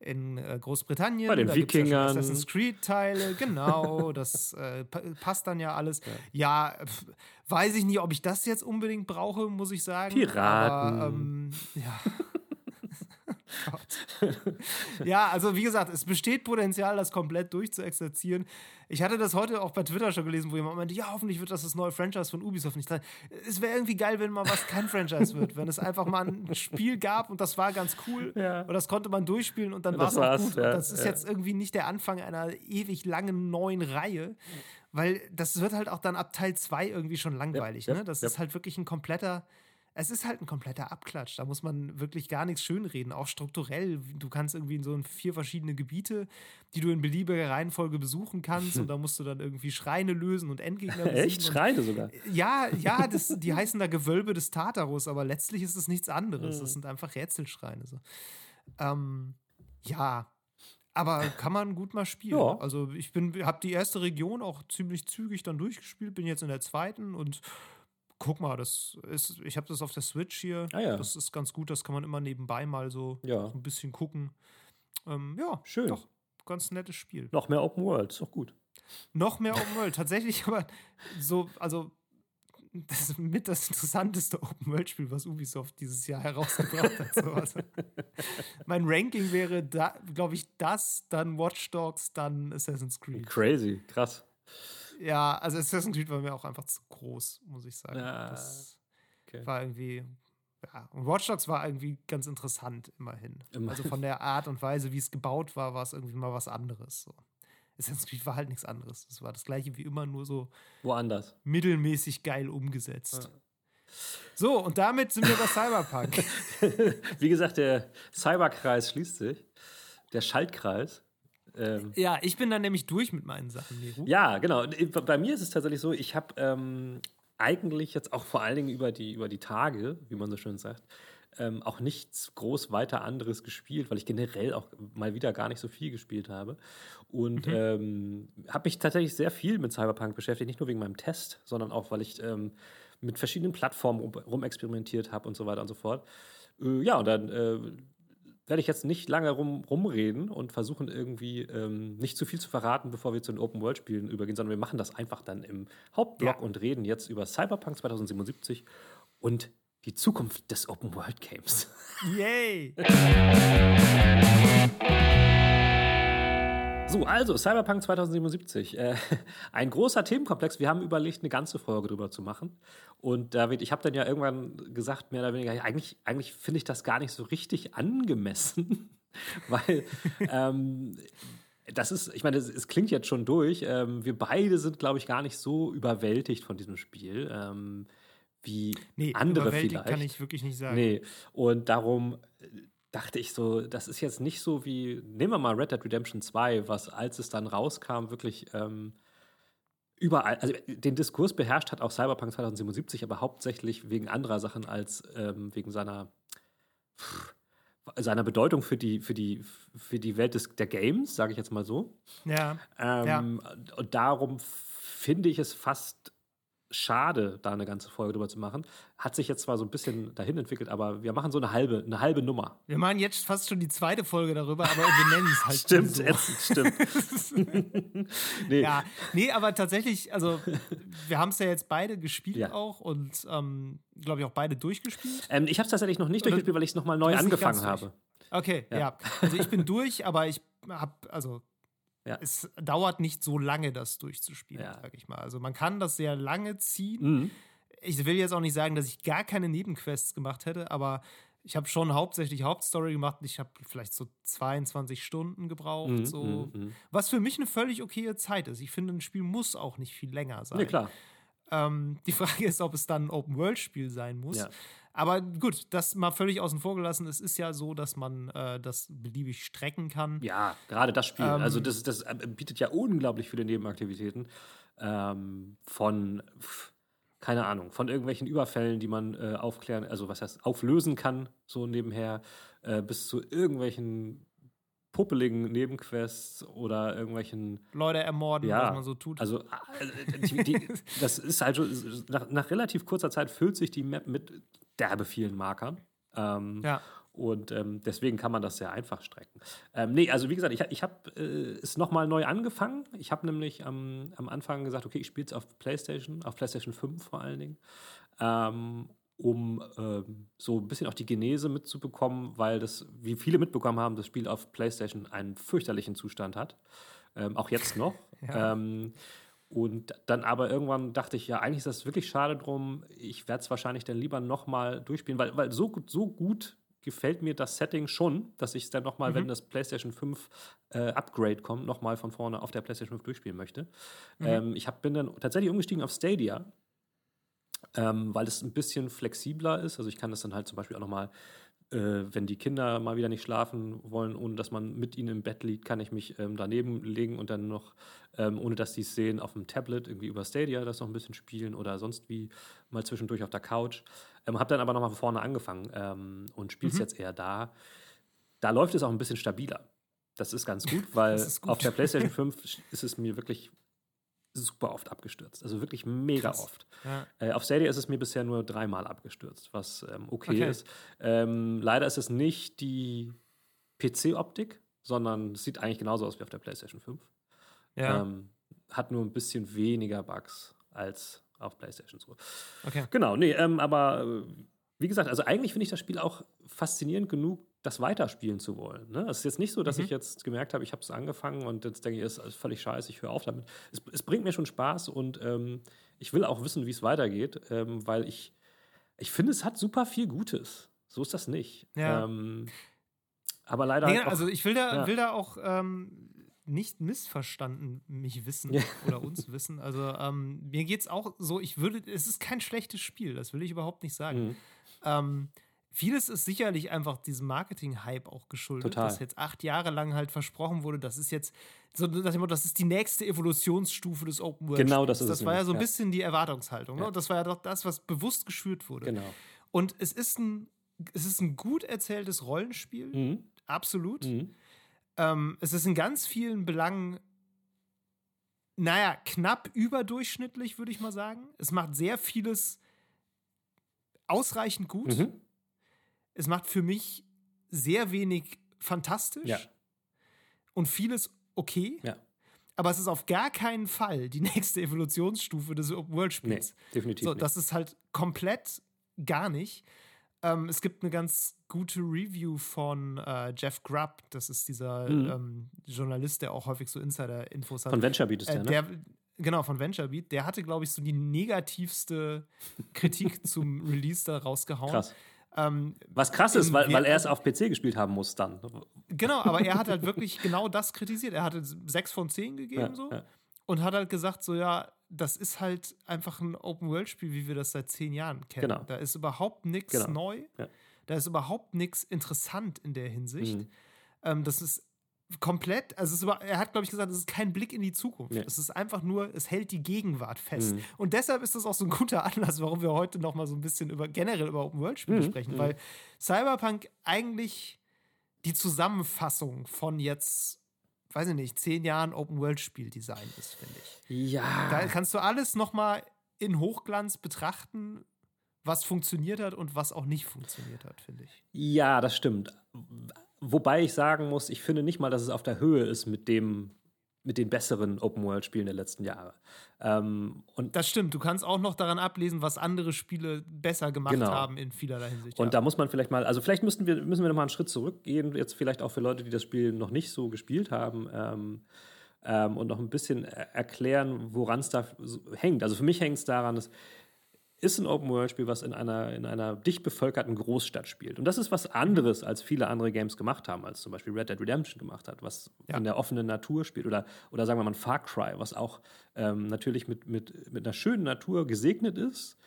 in äh, Großbritannien. Bei den da Wikingern. Assassin's Creed-Teile, genau. das äh, passt dann ja alles. Ja, pf, weiß ich nicht, ob ich das jetzt unbedingt brauche, muss ich sagen. Piraten. Aber, ähm, ja. Ja, also wie gesagt, es besteht Potenzial, das komplett durchzuexerzieren. Ich hatte das heute auch bei Twitter schon gelesen, wo jemand meinte, ja, hoffentlich wird das das neue Franchise von Ubisoft nicht sein. Es wäre irgendwie geil, wenn mal was kein Franchise wird, wenn es einfach mal ein Spiel gab und das war ganz cool ja. und das konnte man durchspielen und dann war es auch gut. Ja, das ist ja. jetzt irgendwie nicht der Anfang einer ewig langen neuen Reihe, weil das wird halt auch dann ab Teil 2 irgendwie schon langweilig. Ne? Das ist halt wirklich ein kompletter es ist halt ein kompletter Abklatsch. Da muss man wirklich gar nichts schönreden, auch strukturell. Du kannst irgendwie in so vier verschiedene Gebiete, die du in beliebiger Reihenfolge besuchen kannst. und da musst du dann irgendwie Schreine lösen und Endgegner besiegen. Echt? Schreine sogar? Ja, ja, das, die heißen da Gewölbe des Tartarus, aber letztlich ist es nichts anderes. Das mhm. sind einfach Rätselschreine. So. Ähm, ja, aber kann man gut mal spielen. Ja. Also ich habe die erste Region auch ziemlich zügig dann durchgespielt, bin jetzt in der zweiten und guck mal, das ist, ich habe das auf der Switch hier. Ah, ja. Das ist ganz gut, das kann man immer nebenbei mal so, ja. so ein bisschen gucken. Ähm, ja, schön. Doch, ganz nettes Spiel. Noch mehr Open World, ist doch gut. Noch mehr Open World, tatsächlich, aber so, also das ist mit das interessanteste Open World Spiel, was Ubisoft dieses Jahr herausgebracht hat. So. Also, mein Ranking wäre, glaube ich, das, dann Watch Dogs, dann Assassin's Creed. Crazy, krass. Ja, also Assassin's Creed war mir auch einfach zu groß, muss ich sagen. Ja, das okay. war irgendwie. Ja, und Watch Dogs war irgendwie ganz interessant, immerhin. Immer. Also von der Art und Weise, wie es gebaut war, war es irgendwie mal was anderes. So. Assassin's Creed war halt nichts anderes. Es war das gleiche wie immer, nur so woanders. Mittelmäßig geil umgesetzt. Ja. So, und damit sind wir bei Cyberpunk. wie gesagt, der Cyberkreis schließt sich. Der Schaltkreis. Ähm, ja, ich bin dann nämlich durch mit meinen Sachen, Nero. Ja, genau. Bei mir ist es tatsächlich so, ich habe ähm, eigentlich jetzt auch vor allen Dingen über die, über die Tage, wie man so schön sagt, ähm, auch nichts groß weiter anderes gespielt, weil ich generell auch mal wieder gar nicht so viel gespielt habe. Und mhm. ähm, habe mich tatsächlich sehr viel mit Cyberpunk beschäftigt, nicht nur wegen meinem Test, sondern auch, weil ich ähm, mit verschiedenen Plattformen rumexperimentiert habe und so weiter und so fort. Äh, ja, und dann äh, werde ich jetzt nicht lange rum, rumreden und versuchen irgendwie ähm, nicht zu viel zu verraten, bevor wir zu den Open-World-Spielen übergehen, sondern wir machen das einfach dann im Hauptblock ja. und reden jetzt über Cyberpunk 2077 und die Zukunft des Open World Games. Yay! So, also Cyberpunk 2077. Äh, ein großer Themenkomplex. Wir haben überlegt, eine ganze Folge drüber zu machen. Und David, ich habe dann ja irgendwann gesagt, mehr oder weniger, eigentlich, eigentlich finde ich das gar nicht so richtig angemessen, weil ähm, das ist, ich meine, es, klingt jetzt schon durch. Ähm, wir beide sind, glaube ich, gar nicht so überwältigt von diesem Spiel. Ähm, wie nee, andere vielleicht. kann ich wirklich nicht sagen. Nee, und darum äh, dachte ich so, das ist jetzt nicht so wie, nehmen wir mal Red Dead Redemption 2, was als es dann rauskam, wirklich ähm, überall, also den Diskurs beherrscht hat auch Cyberpunk 2077, aber hauptsächlich wegen anderer Sachen als ähm, wegen seiner seiner Bedeutung für die, für die, für die Welt des, der Games, sage ich jetzt mal so. Ja, ähm, ja. Und darum finde ich es fast schade, da eine ganze Folge drüber zu machen. Hat sich jetzt zwar so ein bisschen dahin entwickelt, aber wir machen so eine halbe, eine halbe Nummer. Wir machen jetzt fast schon die zweite Folge darüber, aber wir nennen es halt Stimmt, so. ätzend, stimmt. nee. Ja, nee, aber tatsächlich, also wir haben es ja jetzt beide gespielt ja. auch und ähm, glaube ich auch beide durchgespielt. Ähm, ich habe es tatsächlich noch nicht durchgespielt, weil ich es nochmal neu angefangen habe. Okay, ja. ja. Also ich bin durch, aber ich habe, also ja. Es dauert nicht so lange, das durchzuspielen, ja. sag ich mal. Also man kann das sehr lange ziehen. Mhm. Ich will jetzt auch nicht sagen, dass ich gar keine Nebenquests gemacht hätte, aber ich habe schon hauptsächlich Hauptstory gemacht. Ich habe vielleicht so 22 Stunden gebraucht. Mhm, so. Mhm, mhm. Was für mich eine völlig okaye Zeit ist. Ich finde, ein Spiel muss auch nicht viel länger sein. Nee, klar. Ähm, die Frage ist, ob es dann ein Open-World-Spiel sein muss. Ja. Aber gut, das mal völlig außen vor gelassen. Es ist ja so, dass man äh, das beliebig strecken kann. Ja, gerade das Spiel. Ähm, also das, das äh, bietet ja unglaublich viele Nebenaktivitäten. Ähm, von, keine Ahnung, von irgendwelchen Überfällen, die man äh, aufklären, also was heißt, auflösen kann, so nebenher, äh, bis zu irgendwelchen puppeligen Nebenquests oder irgendwelchen Leute ermorden, ja, was man so tut. Also äh, die, die, das ist halt schon, nach, nach, relativ kurzer Zeit füllt sich die Map mit derbe vielen Markern. Ähm, ja. Und ähm, deswegen kann man das sehr einfach strecken. Ähm, nee, also wie gesagt, ich, ich habe äh, es nochmal neu angefangen. Ich habe nämlich am, am Anfang gesagt, okay, ich spiele es auf PlayStation, auf PlayStation 5 vor allen Dingen, ähm, um ähm, so ein bisschen auch die Genese mitzubekommen, weil das, wie viele mitbekommen haben, das Spiel auf PlayStation einen fürchterlichen Zustand hat. Ähm, auch jetzt noch. ja. Ähm, und dann aber irgendwann dachte ich, ja, eigentlich ist das wirklich schade drum. Ich werde es wahrscheinlich dann lieber nochmal durchspielen, weil, weil so, so gut gefällt mir das Setting schon, dass ich es dann nochmal, mhm. wenn das PlayStation 5 äh, Upgrade kommt, nochmal von vorne auf der PlayStation 5 durchspielen möchte. Mhm. Ähm, ich hab, bin dann tatsächlich umgestiegen auf Stadia, ähm, weil es ein bisschen flexibler ist. Also ich kann das dann halt zum Beispiel auch nochmal äh, wenn die Kinder mal wieder nicht schlafen wollen, ohne dass man mit ihnen im Bett liegt, kann ich mich ähm, daneben legen und dann noch, ähm, ohne dass sie es sehen, auf dem Tablet irgendwie über Stadia das noch ein bisschen spielen oder sonst wie mal zwischendurch auf der Couch. Ähm, habe dann aber nochmal von vorne angefangen ähm, und spiele es mhm. jetzt eher da. Da läuft es auch ein bisschen stabiler. Das ist ganz gut, weil gut. auf der PlayStation 5 ist es mir wirklich super oft abgestürzt. Also wirklich mega Krass. oft. Ja. Äh, auf Stadia ist es mir bisher nur dreimal abgestürzt, was ähm, okay, okay, ist. Ähm, leider ist es nicht die PC-Optik, sondern es sieht eigentlich genauso aus wie auf der PlayStation 5. Ja. Ähm, hat nur ein bisschen weniger Bugs als auf PlayStation so. Okay. Genau, nee, ähm, aber äh, wie gesagt, also eigentlich finde ich das Spiel auch faszinierend genug, das weiterspielen zu wollen. Ne? Es ist jetzt nicht so, dass mhm. ich jetzt gemerkt habe, ich habe es angefangen und jetzt denke ich, es ist völlig scheiße, ich höre auf damit. Es, es, bringt mir schon Spaß und ähm, ich will auch wissen, wie es weitergeht, ähm, weil ich, ich finde, es hat super viel Gutes. So ist das nicht. Ja. Ähm, aber leider. Nee, halt auch, also ich will da, ja. will da auch ähm, nicht missverstanden mich wissen ja. oder uns wissen. Also ähm, mir geht es auch so, ich würde, es ist kein schlechtes Spiel, das will ich überhaupt nicht sagen. Mhm. Ähm, Vieles ist sicherlich einfach diesem Marketing-Hype auch geschuldet, Total. dass jetzt acht Jahre lang halt versprochen wurde, das ist jetzt so das ist die nächste Evolutionsstufe des Open World. Genau, das ist Das war ja so ein ja. bisschen die Erwartungshaltung. Ne? Ja. Das war ja doch das, was bewusst geschürt wurde. Genau. Und es ist ein, es ist ein gut erzähltes Rollenspiel, mhm. absolut. Mhm. Ähm, es ist in ganz vielen Belangen naja, knapp überdurchschnittlich, würde ich mal sagen. Es macht sehr vieles ausreichend gut. Mhm. Es macht für mich sehr wenig fantastisch ja. und vieles okay. Ja. Aber es ist auf gar keinen Fall die nächste Evolutionsstufe des Open-World-Spiels. Nee, definitiv. So, das ist halt komplett gar nicht. Ähm, es gibt eine ganz gute Review von äh, Jeff Grubb. Das ist dieser mhm. ähm, Journalist, der auch häufig so Insider-Infos hat. Von VentureBeat ist äh, der, ne? Genau, von VentureBeat. Der hatte, glaube ich, so die negativste Kritik zum Release da rausgehauen. Krass. Ähm, Was krass ist, weil, weil er es auf PC gespielt haben muss dann. Genau, aber er hat halt wirklich genau das kritisiert. Er hatte sechs von zehn gegeben ja, so ja. und hat halt gesagt, so ja, das ist halt einfach ein Open-World-Spiel, wie wir das seit zehn Jahren kennen. Genau. Da ist überhaupt nichts genau. neu. Ja. Da ist überhaupt nichts interessant in der Hinsicht. Mhm. Ähm, das ist komplett, also über, er hat, glaube ich, gesagt, es ist kein Blick in die Zukunft. Nee. Es ist einfach nur, es hält die Gegenwart fest. Mhm. Und deshalb ist das auch so ein guter Anlass, warum wir heute noch mal so ein bisschen über generell über Open-World-Spiele mhm. sprechen, mhm. weil Cyberpunk eigentlich die Zusammenfassung von jetzt weiß ich nicht, zehn Jahren Open-World-Spieldesign ist, finde ich. Ja. Da kannst du alles nochmal in Hochglanz betrachten, was funktioniert hat und was auch nicht funktioniert hat, finde ich. Ja, das stimmt. Wobei ich sagen muss, ich finde nicht mal, dass es auf der Höhe ist mit dem, mit den besseren Open-World-Spielen der letzten Jahre. Ähm, und das stimmt. Du kannst auch noch daran ablesen, was andere Spiele besser gemacht genau. haben in vielerlei Hinsicht. Und ja. da muss man vielleicht mal, also vielleicht müssen wir, müssen wir noch mal einen Schritt zurückgehen, jetzt vielleicht auch für Leute, die das Spiel noch nicht so gespielt haben. Ähm, ähm, und noch ein bisschen erklären, woran es da hängt. Also für mich hängt es daran, dass ist ein Open-World-Spiel, was in einer, in einer dicht bevölkerten Großstadt spielt. Und das ist was anderes, als viele andere Games gemacht haben, als zum Beispiel Red Dead Redemption gemacht hat, was ja. in der offenen Natur spielt. Oder, oder sagen wir mal Far Cry, was auch ähm, natürlich mit, mit, mit einer schönen Natur gesegnet ist.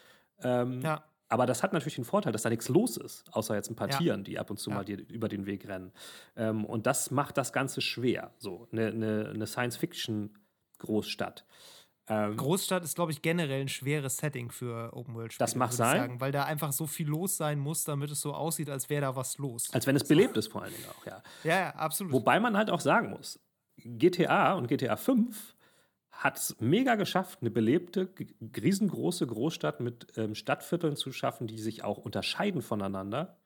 Ähm, ja. Aber das hat natürlich den Vorteil, dass da nichts los ist, außer jetzt ein paar ja. Tieren, die ab und zu mal die, über den Weg rennen. Ähm, und das macht das Ganze schwer. So, eine, eine, eine Science-Fiction-Großstadt. Ähm, Großstadt ist, glaube ich, generell ein schweres Setting für Open-World-Spiele. Das mag sein. Sagen, weil da einfach so viel los sein muss, damit es so aussieht, als wäre da was los. Als wenn es belebt ist, vor allen Dingen auch, ja. Ja, ja absolut. Wobei man halt auch sagen muss, GTA und GTA 5 hat es mega geschafft, eine belebte, riesengroße Großstadt mit ähm, Stadtvierteln zu schaffen, die sich auch unterscheiden voneinander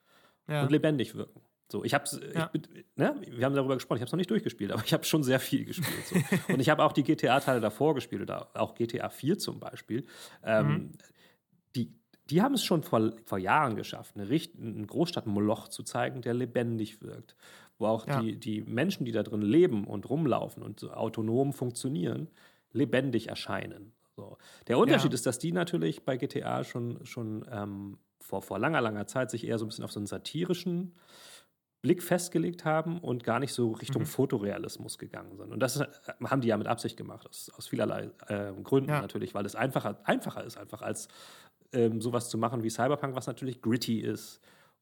ja. und lebendig wirken. So, ich hab's, ja. ne, wir haben darüber gesprochen, ich habe es noch nicht durchgespielt, aber ich habe schon sehr viel gespielt. So. und ich habe auch die GTA-Teile davor gespielt, oder auch GTA 4 zum Beispiel. Ähm, mhm. Die, die haben es schon vor, vor Jahren geschafft, eine, Richt einen Großstadt-Moloch zu zeigen, der lebendig wirkt. Wo auch ja. die, die Menschen, die da drin leben und rumlaufen und so autonom funktionieren, lebendig erscheinen. So. Der Unterschied ja. ist, dass die natürlich bei GTA schon, schon ähm, vor, vor langer, langer Zeit sich eher so ein bisschen auf so einen satirischen Blick festgelegt haben und gar nicht so Richtung mhm. Fotorealismus gegangen sind. Und das ist, haben die ja mit Absicht gemacht, aus, aus vielerlei äh, Gründen ja. natürlich, weil es einfacher, einfacher ist, einfach als ähm, sowas zu machen wie Cyberpunk, was natürlich gritty ist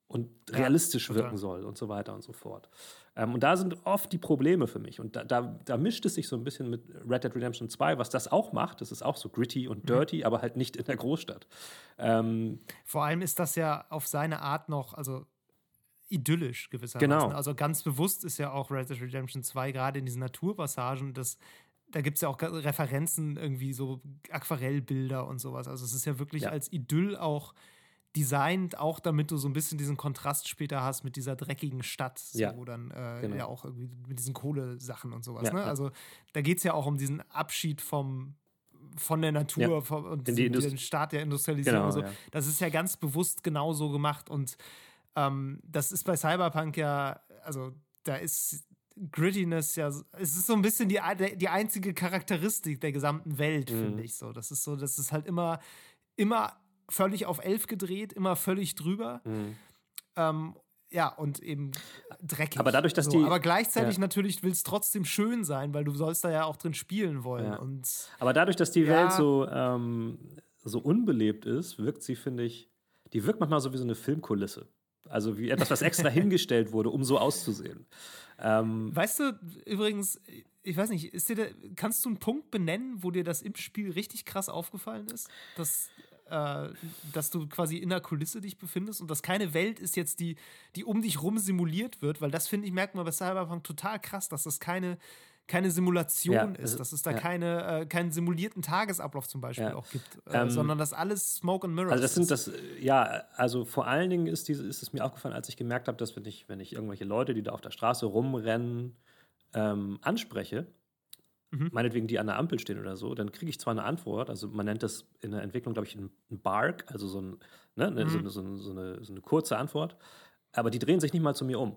und ja, realistisch total. wirken soll und so weiter und so fort. Ähm, und da sind oft die Probleme für mich. Und da, da, da, mischt es sich so ein bisschen mit Red Dead Redemption 2, was das auch macht. Das ist auch so gritty und mhm. dirty, mhm. aber halt nicht in der Großstadt. Ähm, Vor allem ist das ja auf seine Art noch, also idyllisch gewissermaßen. Genau. Also ganz bewusst ist ja auch Red Dead Redemption 2 gerade in diesen Naturpassagen, das, da gibt es ja auch Referenzen, irgendwie so Aquarellbilder und sowas. Also es ist ja wirklich ja. als Idyll auch designt, auch damit du so ein bisschen diesen Kontrast später hast mit dieser dreckigen Stadt, so, ja. wo dann äh, genau. ja auch irgendwie mit diesen Kohlesachen und sowas. Ja, ne? Also da geht es ja auch um diesen Abschied vom von der Natur ja. vom, und den Start der Industrialisierung. Genau, so. Das ist ja ganz bewusst genau so gemacht und ähm, das ist bei Cyberpunk ja, also da ist Grittiness ja, es ist so ein bisschen die, die einzige Charakteristik der gesamten Welt, mhm. finde ich so. Das ist so, das ist halt immer, immer völlig auf elf gedreht, immer völlig drüber. Mhm. Ähm, ja, und eben dreckig. Aber dadurch, dass so. die. Aber gleichzeitig ja. natürlich will es trotzdem schön sein, weil du sollst da ja auch drin spielen wollen. Ja. Und, Aber dadurch, dass die ja. Welt so, ähm, so unbelebt ist, wirkt sie, finde ich, die wirkt manchmal so wie so eine Filmkulisse. Also wie etwas, was extra hingestellt wurde, um so auszusehen. Ähm, weißt du, übrigens, ich weiß nicht, da, kannst du einen Punkt benennen, wo dir das im Spiel richtig krass aufgefallen ist? Dass, äh, dass du quasi in der Kulisse dich befindest und dass keine Welt ist jetzt, die, die um dich rum simuliert wird, weil das finde ich, merkt man bei Cyberpunk total krass, dass das keine keine Simulation ja, ist, dass es da ja. keine, äh, keinen simulierten Tagesablauf zum Beispiel ja. auch gibt, äh, ähm, sondern dass alles Smoke and Mirrors Also das sind das, ja, also vor allen Dingen ist, diese, ist es mir aufgefallen, als ich gemerkt habe, dass wenn ich, wenn ich irgendwelche Leute, die da auf der Straße rumrennen, ähm, anspreche, mhm. meinetwegen die an der Ampel stehen oder so, dann kriege ich zwar eine Antwort, also man nennt das in der Entwicklung, glaube ich, ein Bark, also so, ein, ne, mhm. so, so, so, eine, so eine kurze Antwort, aber die drehen sich nicht mal zu mir um.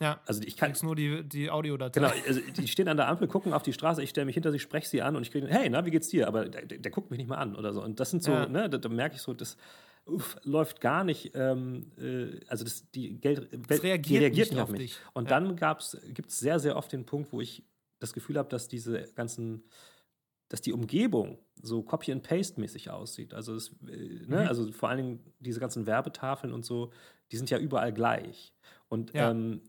Ja, also ich kann nur die, die Audiodatei. Genau, also die stehen an der Ampel, gucken auf die Straße, ich stelle mich hinter sie, spreche sie an und ich kriege, hey, na, wie geht's dir? Aber der, der, guckt mich nicht mal an oder so. Und das sind so, ja. ne, da, da, merke ich so, das uff, läuft gar nicht, ähm, äh, also das, die Geld, das reagiert, die reagiert nicht auf mich. Dich. Und ja. dann gibt es sehr, sehr oft den Punkt, wo ich das Gefühl habe, dass diese ganzen dass die Umgebung so Copy-and-Paste-mäßig aussieht. Also, es, äh, ne? mhm. also vor allen Dingen diese ganzen Werbetafeln und so, die sind ja überall gleich. Und ja. ähm,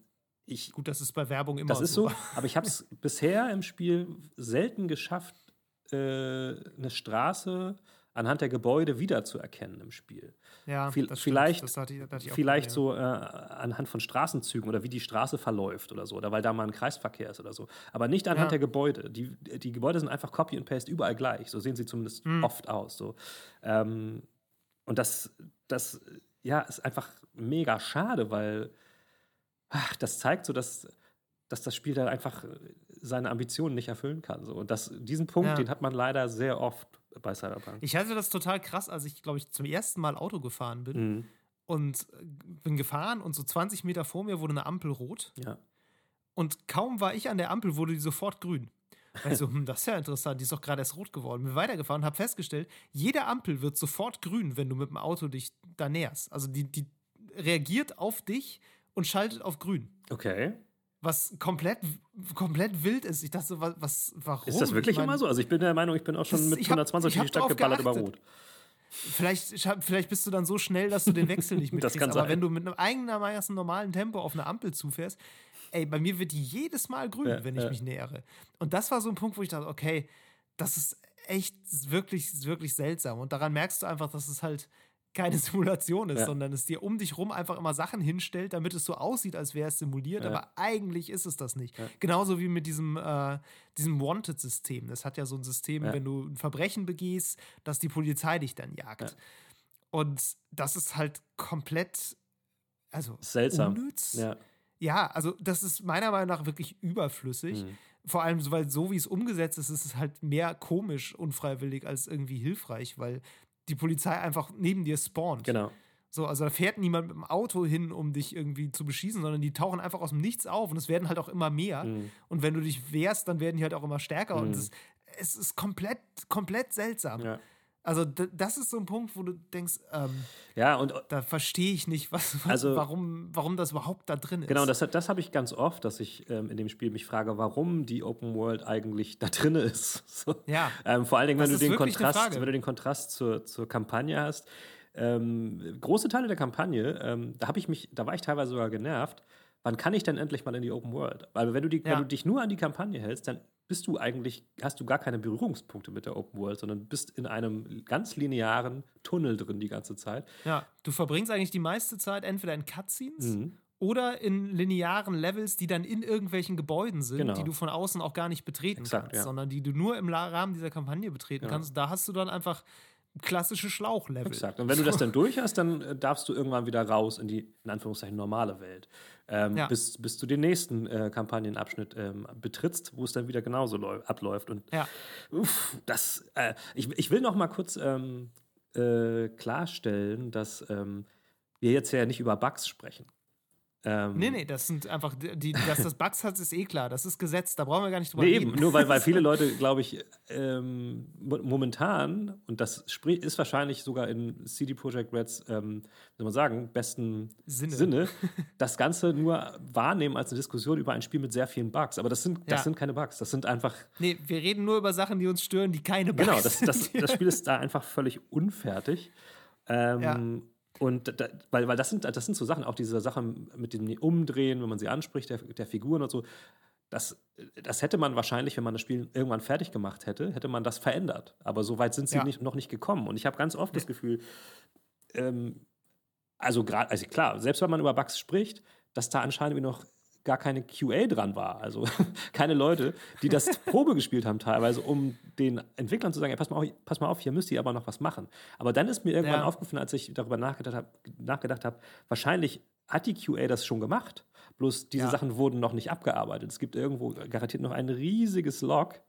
ich, Gut, das ist bei Werbung immer das ist so. aber ich habe es bisher im Spiel selten geschafft, äh, eine Straße anhand der Gebäude wiederzuerkennen im Spiel. Ja, Viel, das vielleicht, das hatte ich, hatte ich vielleicht so äh, anhand von Straßenzügen oder wie die Straße verläuft oder so, oder weil da mal ein Kreisverkehr ist oder so. Aber nicht anhand ja. der Gebäude. Die, die Gebäude sind einfach Copy and Paste überall gleich. So sehen sie zumindest hm. oft aus. So. Ähm, und das, das ja, ist einfach mega schade, weil ach, das zeigt so, dass, dass das Spiel da einfach seine Ambitionen nicht erfüllen kann. So. Und das, diesen Punkt, ja. den hat man leider sehr oft bei Cyberpunk. Ich hatte das total krass, als ich, glaube ich, zum ersten Mal Auto gefahren bin. Mhm. Und äh, bin gefahren und so 20 Meter vor mir wurde eine Ampel rot. Ja. Und kaum war ich an der Ampel, wurde die sofort grün. Also, hm, das ist ja interessant, die ist doch gerade erst rot geworden. Bin weitergefahren und habe festgestellt, jede Ampel wird sofort grün, wenn du mit dem Auto dich da näherst. Also die, die reagiert auf dich und schaltet auf grün. Okay. Was komplett, komplett wild ist. Ich dachte so, was, warum? Ist das wirklich ich mein, immer so? Also ich bin der Meinung, ich bin auch schon das, mit 120 durch die Stadt geballert über Rot. Vielleicht, vielleicht bist du dann so schnell, dass du den Wechsel nicht mitkriegst. aber sein. wenn du mit einem einigermaßen normalen Tempo auf eine Ampel zufährst, ey, bei mir wird die jedes Mal grün, ja, wenn ich ja. mich nähere. Und das war so ein Punkt, wo ich dachte, okay, das ist echt wirklich, wirklich seltsam. Und daran merkst du einfach, dass es halt keine Simulation ist, ja. sondern es dir um dich rum einfach immer Sachen hinstellt, damit es so aussieht, als wäre es simuliert, ja. aber eigentlich ist es das nicht. Ja. Genauso wie mit diesem, äh, diesem Wanted-System. Das hat ja so ein System, wenn du ein Verbrechen begehst, dass die Polizei dich dann jagt. Und das ist halt komplett, also seltsam. Unnütz. Ja. also das ist meiner Meinung nach wirklich überflüssig. Mhm. Vor allem, weil so wie es umgesetzt ist, ist es halt mehr komisch, unfreiwillig als irgendwie hilfreich, weil die Polizei einfach neben dir spawnt. Genau. So, also da fährt niemand mit dem Auto hin, um dich irgendwie zu beschießen, sondern die tauchen einfach aus dem Nichts auf und es werden halt auch immer mehr. Mhm. Und wenn du dich wehrst, dann werden die halt auch immer stärker. Mhm. Und es, es, ist komplett, komplett seltsam. Ja. Also das ist so ein Punkt, wo du denkst, ähm, ja, und da verstehe ich nicht, was, was, also, warum, warum das überhaupt da drin ist. Genau, das, das habe ich ganz oft, dass ich ähm, in dem Spiel mich frage, warum die Open World eigentlich da drin ist. So. Ja. Ähm, vor allen Dingen, wenn du, den Kontrast, wenn du den Kontrast zur, zur Kampagne hast. Ähm, große Teile der Kampagne, ähm, da habe ich mich, da war ich teilweise sogar genervt. Wann kann ich denn endlich mal in die Open World? Weil wenn du, die, ja. wenn du dich nur an die Kampagne hältst, dann bist du eigentlich, hast du gar keine Berührungspunkte mit der Open World, sondern bist in einem ganz linearen Tunnel drin die ganze Zeit. Ja, du verbringst eigentlich die meiste Zeit entweder in Cutscenes mhm. oder in linearen Levels, die dann in irgendwelchen Gebäuden sind, genau. die du von außen auch gar nicht betreten Exakt, kannst, ja. sondern die du nur im Rahmen dieser Kampagne betreten genau. kannst. Da hast du dann einfach klassische Schlauchlevel. Exakt. Und wenn du das dann durch hast, dann äh, darfst du irgendwann wieder raus in die, in Anführungszeichen, normale Welt. Ähm, ja. bis, bis du den nächsten äh, Kampagnenabschnitt ähm, betrittst, wo es dann wieder genauso abläuft. Und ja. uff, das, äh, ich, ich will noch mal kurz ähm, äh, klarstellen, dass ähm, wir jetzt ja nicht über Bugs sprechen. Ähm, nee, nee, das sind einfach, die, dass das Bugs hat, ist eh klar. Das ist Gesetz, da brauchen wir gar nicht drüber nee, reden. Eben, nur weil, weil viele Leute, glaube ich, ähm, momentan, und das ist wahrscheinlich sogar in CD Projekt Reds, ähm, wie soll man sagen, besten Sinne. Sinne, das Ganze nur wahrnehmen als eine Diskussion über ein Spiel mit sehr vielen Bugs. Aber das sind, das ja. sind keine Bugs, das sind einfach. Nee, wir reden nur über Sachen, die uns stören, die keine Bugs Genau, das, das, das Spiel ist da einfach völlig unfertig. Ähm, ja Und da, weil, weil das sind, das sind so Sachen, auch diese Sachen mit dem Umdrehen, wenn man sie anspricht, der, der Figuren und so, das, das hätte man wahrscheinlich, wenn man das Spiel irgendwann fertig gemacht hätte, hätte man das verändert. Aber so weit sind sie ja. nicht, noch nicht gekommen. Und ich habe ganz oft ja. das Gefühl, ähm, also gerade, also klar, selbst wenn man über Bugs spricht, dass da anscheinend noch gar keine QA dran war. Also keine Leute, die das Probe gespielt haben teilweise, um den Entwicklern zu sagen, ja, pass, mal auf, pass mal auf, hier müsst ihr aber noch was machen. Aber dann ist mir irgendwann ja. aufgefallen, als ich darüber nachgedacht habe, nachgedacht hab, wahrscheinlich hat die QA das schon gemacht. Bloß diese ja. Sachen wurden noch nicht abgearbeitet. Es gibt irgendwo garantiert noch ein riesiges Log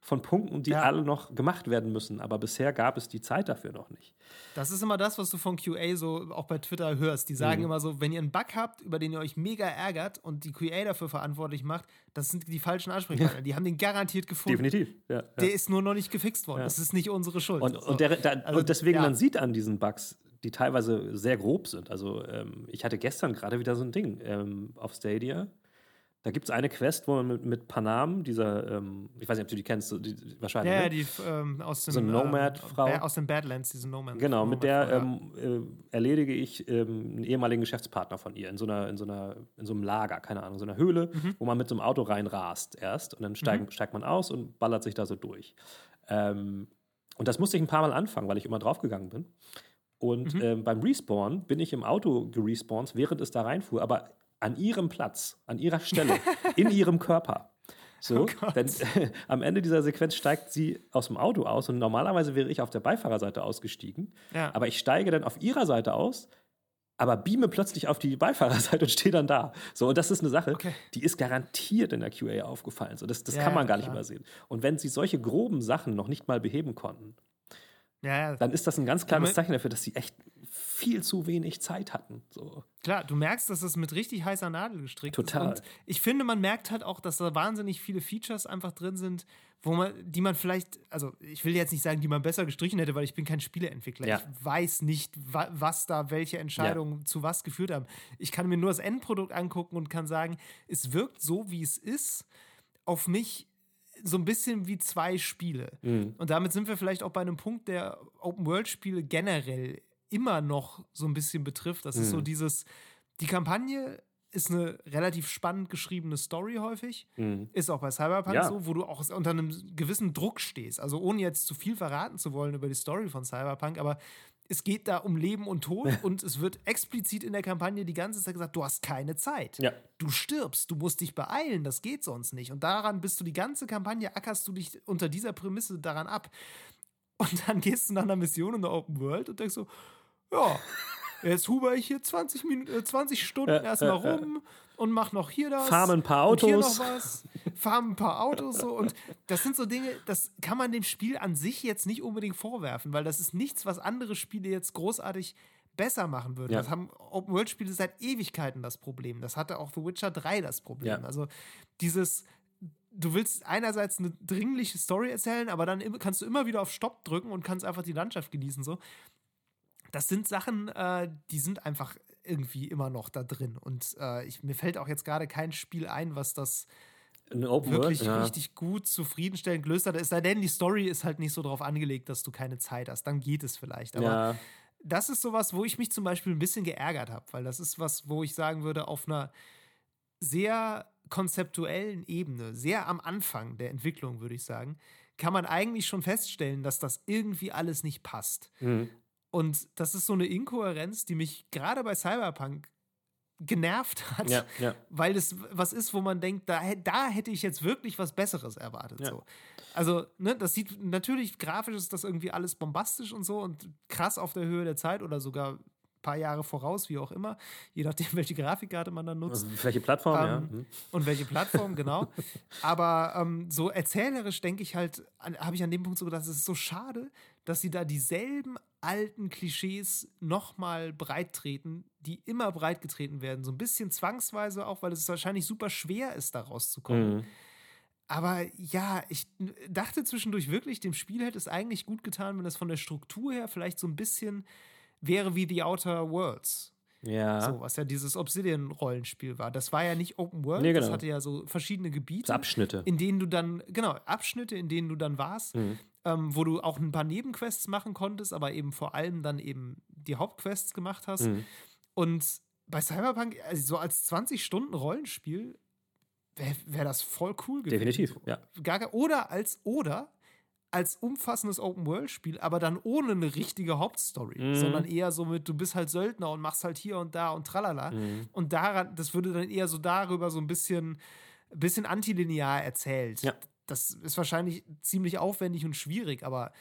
von Punkten, die ja. alle noch gemacht werden müssen. Aber bisher gab es die Zeit dafür noch nicht. Das ist immer das, was du von QA so auch bei Twitter hörst. Die sagen mhm. immer so, wenn ihr einen Bug habt, über den ihr euch mega ärgert und die QA dafür verantwortlich macht, das sind die falschen Ansprechpartner. Ja. Die haben den garantiert gefunden. Definitiv. Ja, der ist nur noch nicht gefixt worden. Das ist nicht unsere Schuld. Und, und, der, der, also, und deswegen, man sieht an diesen Bugs, die teilweise sehr grob sind. Also ähm, ich hatte gestern gerade wieder so ein Ding ähm, auf Stadia da gibt es eine Quest, wo man mit, mit Panam, dieser, ähm, ich weiß nicht, ob du die kennst, die, wahrscheinlich. Ja, ne? die ähm, aus dem. So eine Nomad-Frau. Äh, aus den Badlands, diese Nomad. Genau, mit der ähm, äh, erledige ich ähm, einen ehemaligen Geschäftspartner von ihr in so, einer, in, so einer, in so einem Lager, keine Ahnung, so einer Höhle, mhm. wo man mit so einem Auto reinrast erst und dann steig, mhm. steigt man aus und ballert sich da so durch. Ähm, und das musste ich ein paar Mal anfangen, weil ich immer draufgegangen bin. Und mhm. ähm, beim Respawn bin ich im Auto gerespawnt, während es da reinfuhr, aber an ihrem Platz, an ihrer Stelle, in ihrem Körper. So, oh denn äh, am Ende dieser Sequenz steigt sie aus dem Auto aus und normalerweise wäre ich auf der Beifahrerseite ausgestiegen. Ja. Aber ich steige dann auf ihrer Seite aus, aber beame plötzlich auf die Beifahrerseite und stehe dann da. So, und das ist eine Sache, okay. die ist garantiert in der QA aufgefallen. So, das das ja, kann man gar nicht übersehen. Und wenn sie solche groben Sachen noch nicht mal beheben konnten, ja, dann ist das ein ganz klares Zeichen dafür, dass sie echt viel zu wenig Zeit hatten. So. Klar, du merkst, dass es mit richtig heißer Nadel gestrickt Total. ist. Und ich finde, man merkt halt auch, dass da wahnsinnig viele Features einfach drin sind, wo man, die man vielleicht, also ich will jetzt nicht sagen, die man besser gestrichen hätte, weil ich bin kein Spieleentwickler. Ja. Ich weiß nicht, wa was da, welche Entscheidungen ja. zu was geführt haben. Ich kann mir nur das Endprodukt angucken und kann sagen, es wirkt so, wie es ist, auf mich so ein bisschen wie zwei Spiele. Mhm. Und damit sind wir vielleicht auch bei einem Punkt, der Open-World-Spiele generell immer noch so ein bisschen betrifft. Das mhm. ist so mhm. dieses, die Kampagne ist eine relativ spannend geschriebene Story häufig. Mhm. Ist auch bei Cyberpunk ja. so, wo du auch unter einem gewissen Druck stehst. Also ohne jetzt zu viel verraten zu wollen über die Story von Cyberpunk, aber es geht da um Leben und Tod und es wird explizit in der Kampagne die ganze Zeit gesagt, du hast keine Zeit. Ja. Du stirbst, du musst dich beeilen, das geht sonst nicht. Und daran bist du die ganze Kampagne, ackerst du dich unter dieser Prämisse daran ab. Und dann gehst du nach einer Mission in der Open World und denkst so, ja, jetzt huber ich hier 20, Minuten, 20 Stunden ja, erstmal rum und mach noch hier das. Farm ein paar Autos. Und hier noch was. Farm ein paar Autos so. Und das sind so Dinge, das kann man dem Spiel an sich jetzt nicht unbedingt vorwerfen, weil das ist nichts, was andere Spiele jetzt großartig besser machen würden. Ja. Das haben Open-World-Spiele seit Ewigkeiten das Problem. Das hatte auch The Witcher 3 das Problem. Ja. Also dieses du willst einerseits eine dringliche Story erzählen, aber dann kannst du immer wieder auf Stopp drücken und kannst einfach die Landschaft genießen. So das sind Sachen, äh, die sind einfach irgendwie immer noch da drin. Und äh, ich, mir fällt auch jetzt gerade kein Spiel ein, was das wirklich ja. richtig gut zufriedenstellend gelöst hat. Es sei denn, die Story ist halt nicht so darauf angelegt, dass du keine Zeit hast. Dann geht es vielleicht. Aber ja. das ist sowas, wo ich mich zum Beispiel ein bisschen geärgert habe, weil das ist was, wo ich sagen würde, auf einer sehr konzeptuellen Ebene, sehr am Anfang der Entwicklung, würde ich sagen, kann man eigentlich schon feststellen, dass das irgendwie alles nicht passt. Mhm. Und das ist so eine Inkohärenz, die mich gerade bei Cyberpunk genervt hat, ja, ja. weil es was ist, wo man denkt, da, da hätte ich jetzt wirklich was Besseres erwartet. Ja. So. Also, ne, das sieht natürlich grafisch ist das irgendwie alles bombastisch und so und krass auf der Höhe der Zeit oder sogar ein paar Jahre voraus, wie auch immer, je nachdem, welche Grafikkarte man dann nutzt. Also welche Plattform, ähm, ja. Mhm. Und welche Plattform, genau. Aber ähm, so erzählerisch denke ich halt, habe ich an dem Punkt so gedacht, es ist so schade, dass sie da dieselben alten Klischees nochmal breit treten, die immer breit getreten werden. So ein bisschen zwangsweise auch, weil es wahrscheinlich super schwer ist, da rauszukommen. Mhm. Aber ja, ich dachte zwischendurch wirklich, dem Spiel hätte es eigentlich gut getan, wenn es von der Struktur her vielleicht so ein bisschen wäre wie The Outer Worlds. Ja. So, was ja dieses Obsidian-Rollenspiel war. Das war ja nicht Open World, nee, genau. das hatte ja so verschiedene Gebiete. Abschnitte. In denen du dann, genau, Abschnitte, in denen du dann warst. Mhm ähm, wo du auch ein paar Nebenquests machen konntest, aber eben vor allem dann eben die Hauptquests gemacht hast. Mhm. Und bei Cyberpunk, also so als 20-Stunden-Rollenspiel, wäre wär das voll cool gewesen. Definitiv, ja. Gar, oder als, oder als umfassendes Open-World-Spiel, aber dann ohne eine richtige Hauptstory, mhm. sondern eher so mit, du bist halt Söldner und machst halt hier und da und tralala. Mhm. Und daran, das würde dann eher so darüber so ein bisschen, bisschen antilinear erzählt. Ja. Das ist wahrscheinlich ziemlich aufwendig und schwierig, aber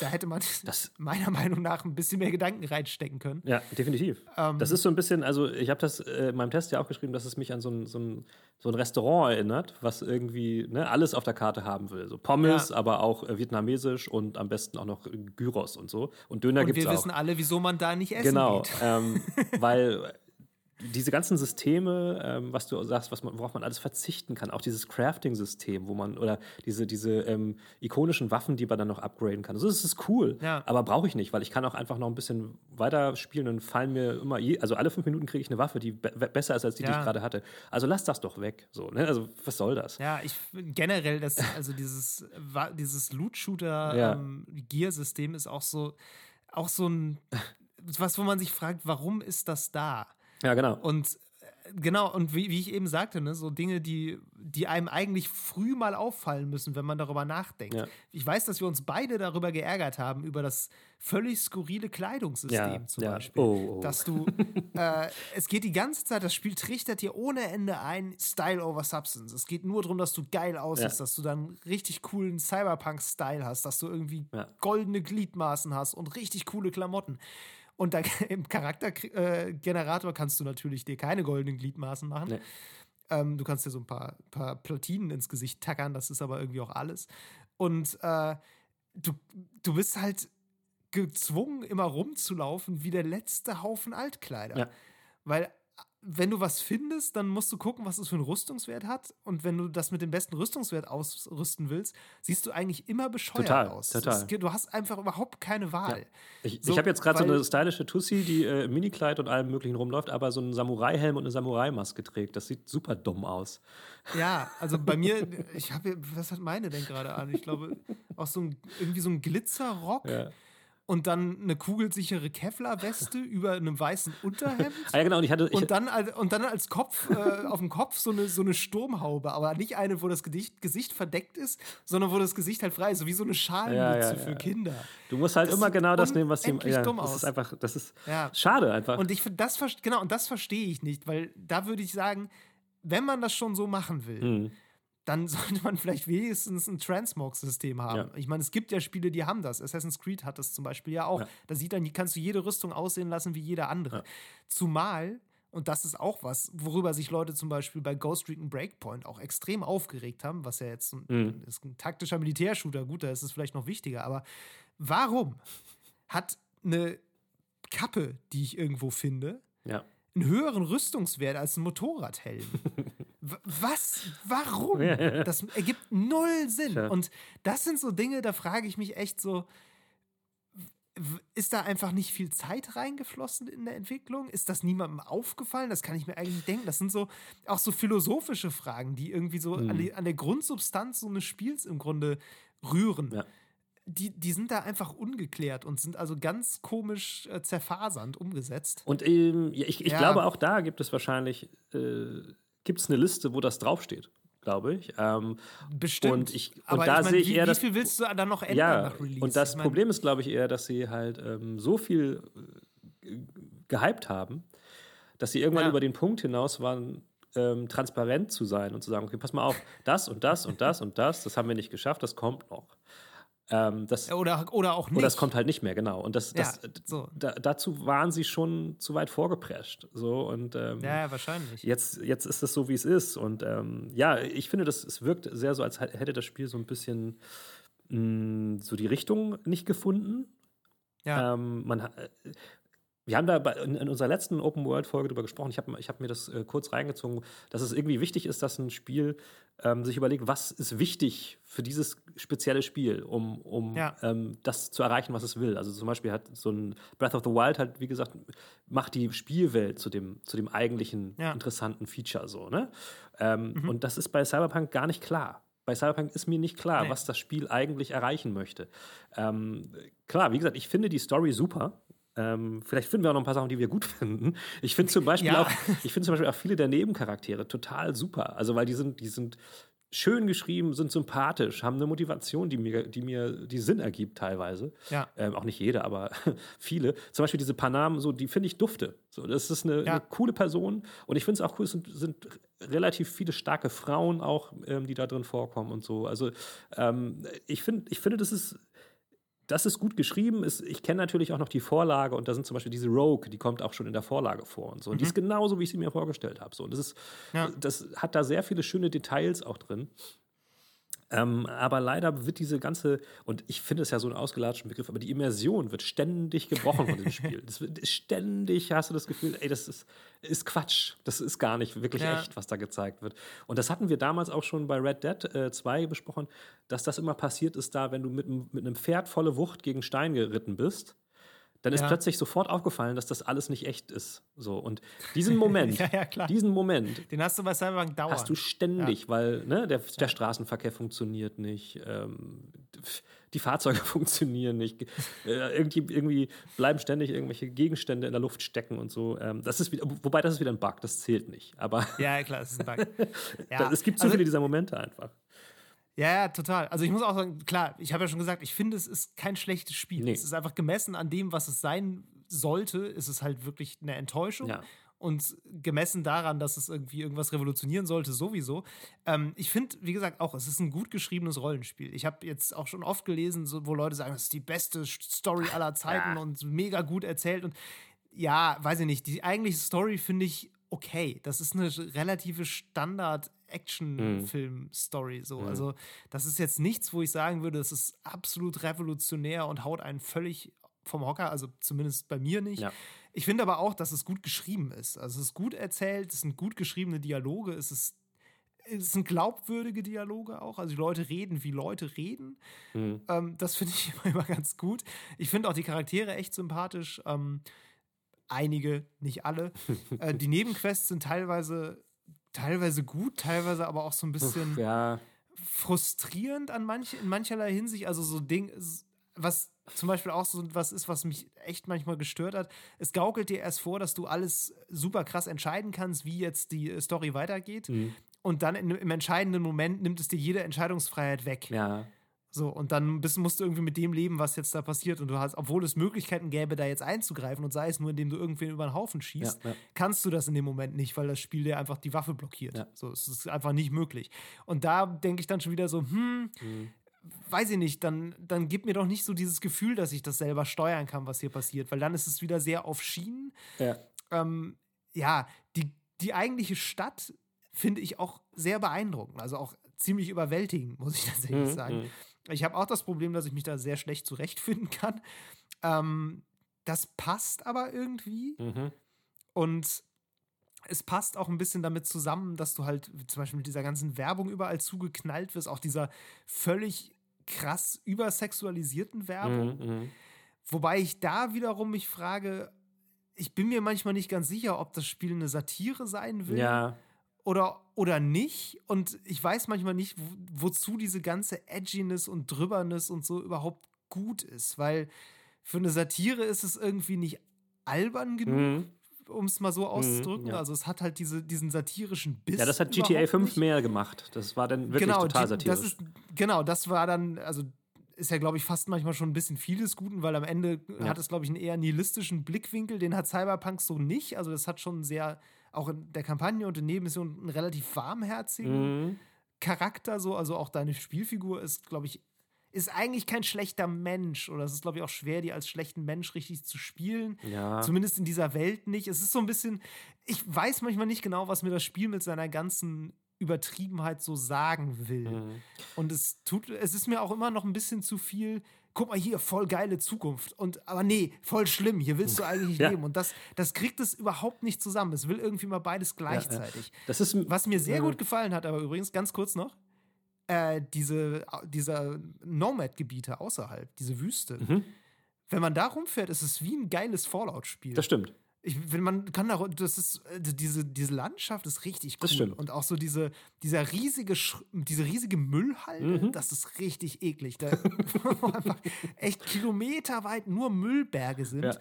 da hätte man das, meiner Meinung nach ein bisschen mehr Gedanken reinstecken können. Ja, definitiv. Ähm, das ist so ein bisschen, also ich habe das äh, in meinem Test ja auch geschrieben, dass es mich an so ein, so ein, so ein Restaurant erinnert, was irgendwie ne, alles auf der Karte haben will. So Pommes, ja. aber auch äh, vietnamesisch und am besten auch noch Gyros und so. Und Döner gibt es auch. wir wissen alle, wieso man da nicht essen genau, geht. Genau, ähm, weil diese ganzen Systeme, ähm, was du sagst, was man, worauf man alles verzichten kann, auch dieses Crafting-System, wo man, oder diese, diese ähm, ikonischen Waffen, die man dann noch upgraden kann. Also das ist cool, ja. aber brauche ich nicht, weil ich kann auch einfach noch ein bisschen weiter spielen und fallen mir immer, je, also alle fünf Minuten kriege ich eine Waffe, die be besser ist als die, ja. die ich gerade hatte. Also lass das doch weg. So, ne? Also was soll das? Ja, ich generell, das, also dieses, dieses Loot-Shooter-Gear-System ja. ähm, ist auch so, auch so ein was, wo man sich fragt, warum ist das da? Ja, genau. Und äh, genau, und wie, wie ich eben sagte, ne, so Dinge, die, die einem eigentlich früh mal auffallen müssen, wenn man darüber nachdenkt. Ja. Ich weiß, dass wir uns beide darüber geärgert haben, über das völlig skurrile Kleidungssystem ja, zum ja. Beispiel. Oh, oh. Dass du, äh, es geht die ganze Zeit, das Spiel trichtert dir ohne Ende ein, Style over Substance. Es geht nur darum, dass du geil aussiehst, dass du dann richtig coolen Cyberpunk-Style hast, dass du irgendwie goldene Gliedmaßen hast und richtig coole Klamotten. Und da, im Charaktergenerator kannst du natürlich dir keine goldenen Gliedmaßen machen. Nee. Ähm, du kannst dir so ein paar, paar Platinen ins Gesicht tackern, das ist aber irgendwie auch alles. Und äh, du, du bist halt gezwungen, immer rumzulaufen wie der letzte Haufen Altkleider. Ja. Weil wenn du was findest, dann musst du gucken, was es für einen Rüstungswert hat. Und wenn du das mit dem besten Rüstungswert ausrüsten willst, siehst du eigentlich immer bescheuert total, aus. Total. du hast einfach überhaupt keine Wahl. Ja. Ich, so, ich habe jetzt gerade so eine stylische Tussi, die äh, im Minikleid und allem möglichen rumläuft, aber so einen Samurai-Helm und eine Samurai-Maske trägt. Das sieht super dumm aus. Ja, also bei mir, ich habe, was hat meine denn gerade an? Ich glaube, auch so ein, irgendwie so ein Glitzerrock. Ja und dann eine kugelsichere Kevlar-Weste über einem weißen Unterhemd. Ah, ja, genau. Und, ich hatte, ich und, dann, und dann als Kopf, äh, auf dem Kopf so eine, so eine Sturmhaube, aber nicht eine, wo das Gesicht, Gesicht verdeckt ist, sondern wo das Gesicht halt frei ist, so wie so eine Schalmütze ja, ja, für Kinder. Du musst halt das immer genau das nehmen, was sie. Ja, dumm das aus. ist einfach, das ist schade einfach. Und ich das genau, und das verstehe ich nicht, weil da würde ich sagen, wenn man das schon so machen will, mhm dann sollte man vielleicht wenigstens ein Transmog-System haben. Ja. Ich meine, es gibt ja Spiele, die haben das. Assassin's Creed hat das zum Beispiel ja auch. Ja. Da sieht dann, kannst du jede Rüstung aussehen lassen wie jede andere. Ja. Zumal, und das ist auch was, worüber sich Leute zum Beispiel bei Ghost Recon Breakpoint auch extrem aufgeregt haben, was ja jetzt ein, mhm. ist ein taktischer Militärshooter, gut, da ist es vielleicht noch wichtiger, aber warum hat eine Kappe, die ich irgendwo finde, einen höheren Rüstungswert als ein Motorradhelm. Was? Warum? Das ergibt null Sinn. Ja. Und das sind so Dinge, da frage ich mich echt so, ist da einfach nicht viel Zeit reingeflossen in der Entwicklung? Ist das niemandem aufgefallen? Das kann ich mir eigentlich denken. Das sind so auch so philosophische Fragen, die irgendwie so mhm. an, die, an, der Grundsubstanz so eines Spiels im Grunde rühren. Ja die, die sind da einfach ungeklärt und sind also ganz komisch äh, zerfasernd umgesetzt. Und ähm, ich, ich ja. glaube, auch da gibt es wahrscheinlich äh, gibt's eine Liste, wo das draufsteht glaube ich. Ähm, Bestimmt. Und, ich, und Aber da ich mein, sehe ich eher, wie, wie viel willst du dann noch ändern ja, nach Release? Und das ich mein, Problem ist, glaube ich, eher, dass sie halt ähm, so viel äh, gehypt haben, dass sie irgendwann ja. über den Punkt hinaus waren, ähm, transparent zu sein und zu sagen, okay, pass mal auf, das und das und das und das, das haben wir nicht geschafft, das kommt noch. Ähm, das, oder, oder auch nicht. Oder es kommt halt nicht mehr, genau. Und das, das, ja, so. da, dazu waren sie schon zu weit vorgeprescht. So, und, ähm, ja, ja, wahrscheinlich. Jetzt, jetzt ist es so, wie es ist. Und ähm, ja, ich finde, das, es wirkt sehr so, als hätte das Spiel so ein bisschen mh, mm, so die Richtung nicht gefunden. Ja. Ähm, man, äh, wir haben da in, unserer letzten Open World Folge darüber gesprochen. Ich habe ich hab mir das äh, kurz reingezogen, dass es irgendwie wichtig ist, dass ein Spiel ähm, sich überlegt, was ist wichtig für dieses spezielle Spiel, um, um ja. ähm, das zu erreichen, was es will. Also zum Beispiel hat so ein Breath of the Wild halt, wie gesagt, macht die Spielwelt zu dem, zu dem eigentlichen ja. interessanten Feature so. Ne? Ähm, mhm. Und das ist bei Cyberpunk gar nicht klar. Bei Cyberpunk ist mir nicht klar, nee. was das Spiel eigentlich erreichen möchte. Ähm, klar, wie gesagt, ich finde die Story super Ähm, vielleicht finden wir auch noch ein paar Sachen, die wir gut finden. Ich finde zum Beispiel ja. auch, ich finde zum Beispiel auch viele der Nebencharaktere total super. Also weil die sind, die sind schön geschrieben, sind sympathisch, haben eine Motivation, die mir, die mir die Sinn ergibt teilweise. Ja. Ähm, auch nicht jede, aber viele. Zum Beispiel diese Panamen, so, die finde ich dufte. So, das ist eine, ja. eine coole Person und ich finde es auch cool, es sind, sind relativ viele starke Frauen auch, ähm, die da drin vorkommen und so. Also ähm, ich, find, ich finde, das ist das ist gut geschrieben. Ist, ich kenne natürlich auch noch die Vorlage und da sind zum Beispiel diese Rogue, die kommt auch schon in der Vorlage vor und so. Und mhm. die ist genauso, wie ich sie mir vorgestellt habe. So. Und das, ist, ja. das hat da sehr viele schöne Details auch drin. Ähm, aber leider wird diese ganze, und ich finde es ja so ein ausgelatschten Begriff, aber die Immersion wird ständig gebrochen von diesem Spiel. Wird ständig, hast du das Gefühl, ey, das ist, ist Quatsch. Das ist gar nicht wirklich ja. echt, was da gezeigt wird. Und das hatten wir damals auch schon bei Red Dead äh, 2 besprochen, dass das immer passiert ist, da, wenn du mit, mit einem Pferd volle Wucht gegen Stein geritten bist dann ist ja. plötzlich sofort aufgefallen, dass das alles nicht echt ist. So und diesen Moment, ja, ja, diesen Moment, den hast du bei Cyberpunk dauernd. Hast du ständig, weil ne, der, der Straßenverkehr funktioniert nicht, ähm, die Fahrzeuge funktionieren nicht, äh, irgendwie, irgendwie bleiben ständig irgendwelche Gegenstände in der Luft stecken und so. Ähm, das ist wieder, wobei das ist wieder ein Bug, das zählt nicht. Aber ja, klar, das ist ein Bug. es gibt zu also, viele dieser Momente einfach. Ja, ja, total. Also ich muss auch sagen, klar, ich habe ja schon gesagt, ich finde, es ist kein schlechtes Spiel. Nee. Es ist einfach gemessen an dem, was es sein sollte, ist es halt wirklich eine Enttäuschung. Ja. Und gemessen daran, dass es irgendwie irgendwas revolutionieren sollte, sowieso. Ähm, ich finde, wie gesagt, auch, es ist ein gut geschriebenes Rollenspiel. Ich habe jetzt auch schon oft gelesen, so, wo Leute sagen, das ist die beste Story aller Zeiten ja. und mega gut erzählt. Und ja, weiß ich nicht, die eigentliche Story finde ich okay. Das ist eine relative Standard- Action-Film-Story. So. Mhm. Also, das ist jetzt nichts, wo ich sagen würde, das ist absolut revolutionär und haut einen völlig vom Hocker, also zumindest bei mir nicht. Ja. Ich finde aber auch, dass es gut geschrieben ist. Also, es ist gut erzählt, es sind gut geschriebene Dialoge, es ist es sind glaubwürdige Dialoge auch. Also die Leute reden, wie Leute reden. Mhm. Ähm, das finde ich immer, immer, ganz gut. Ich finde auch die Charaktere echt sympathisch. Ähm, einige, nicht alle. äh, die Nebenquests sind teilweise teilweise gut, teilweise aber auch so ein bisschen Uff, ja. frustrierend an manch, in mancherlei Hinsicht. Also so Ding, was zum Beispiel auch so was ist, was mich echt manchmal gestört hat. Es gaukelt dir erst vor, dass du alles super krass entscheiden kannst, wie jetzt die Story weitergeht. Mhm. Und dann in, im entscheidenden Moment nimmt es dir jede Entscheidungsfreiheit weg. Ja. So, und dann bist, musst du irgendwie mit dem leben, was jetzt da passiert. Und du hast, obwohl es Möglichkeiten gäbe, da jetzt einzugreifen und sei es nur, indem du irgendwen über den Haufen schießt, ja, ja. kannst du das in dem Moment nicht, weil das Spiel dir einfach die Waffe blockiert. Ja. So, es ist einfach nicht möglich. Und da denke ich dann schon wieder so, hm, mhm. weiß ich nicht, dann, dann gib mir doch nicht so dieses Gefühl, dass ich das selber steuern kann, was hier passiert, weil dann ist es wieder sehr auf Schienen. Ja, ähm, ja die, die eigentliche Stadt finde ich auch sehr beeindruckend. Also auch ziemlich überwältigend, muss ich tatsächlich mhm, sagen. Mhm. Ich habe auch das Problem, dass ich mich da sehr schlecht zurechtfinden kann. Ähm, das passt aber irgendwie. Mhm. Und es passt auch ein bisschen damit zusammen, dass du halt zum Beispiel mit dieser ganzen Werbung überall zugeknallt wirst, auch dieser völlig krass übersexualisierten Werbung. Mhm, mhm. Wobei ich da wiederum mich frage, ich bin mir manchmal nicht ganz sicher, ob das Spiel eine Satire sein will. Ja oder, oder nicht. Und ich weiß manchmal nicht, wo, wozu diese ganze Edginess und Drüberness und so überhaupt gut ist. Weil für eine Satire ist es irgendwie nicht albern genug. Mhm. Um es mal so auszudrücken. Mhm, ja. Also, es hat halt diese, diesen satirischen Biss. Ja, das hat GTA 5 nicht. mehr gemacht. Das war dann wirklich genau, total satirisch. Das ist, genau, das war dann, also ist ja, glaube ich, fast manchmal schon ein bisschen vieles Guten, weil am Ende ja. hat es, glaube ich, einen eher nihilistischen Blickwinkel. Den hat Cyberpunk so nicht. Also, das hat schon einen sehr auch in der Kampagne und in Nebenmissionen einen relativ warmherzigen mhm. Charakter, so. Also auch deine Spielfigur ist, glaube ich, ist eigentlich kein schlechter Mensch. Oder es ist, glaube ich, auch schwer, die als schlechten Mensch richtig zu spielen. Ja. Zumindest in dieser Welt nicht. Es ist so ein bisschen, ich weiß manchmal nicht genau, was mir das Spiel mit seiner ganzen Übertriebenheit so sagen will. Mhm. Und es tut, es ist mir auch immer noch ein bisschen zu viel guck mal hier, voll geile Zukunft. Und aber nee, voll schlimm, hier willst du eigentlich nicht ja. leben. Und das, das kriegt es überhaupt nicht zusammen. Es will irgendwie mal beides gleichzeitig. Ja, ja. Das ist, Was mir sehr gut gefallen hat, aber übrigens, ganz kurz noch, äh, diese, diese Nomad-Gebiete außerhalb, diese Wüste. Mhm. Wenn man da rumfährt, ist es wie ein geiles Fallout-Spiel. Das stimmt. Ich, wenn man kann da, das ist, äh, diese, diese Landschaft ist richtig cool. Das stimmt. Und auch so diese, dieser riesige, diese riesige Müllhalde, mhm. das ist richtig eklig. Da, wo einfach echt kilometerweit nur Müllberge sind. Ja.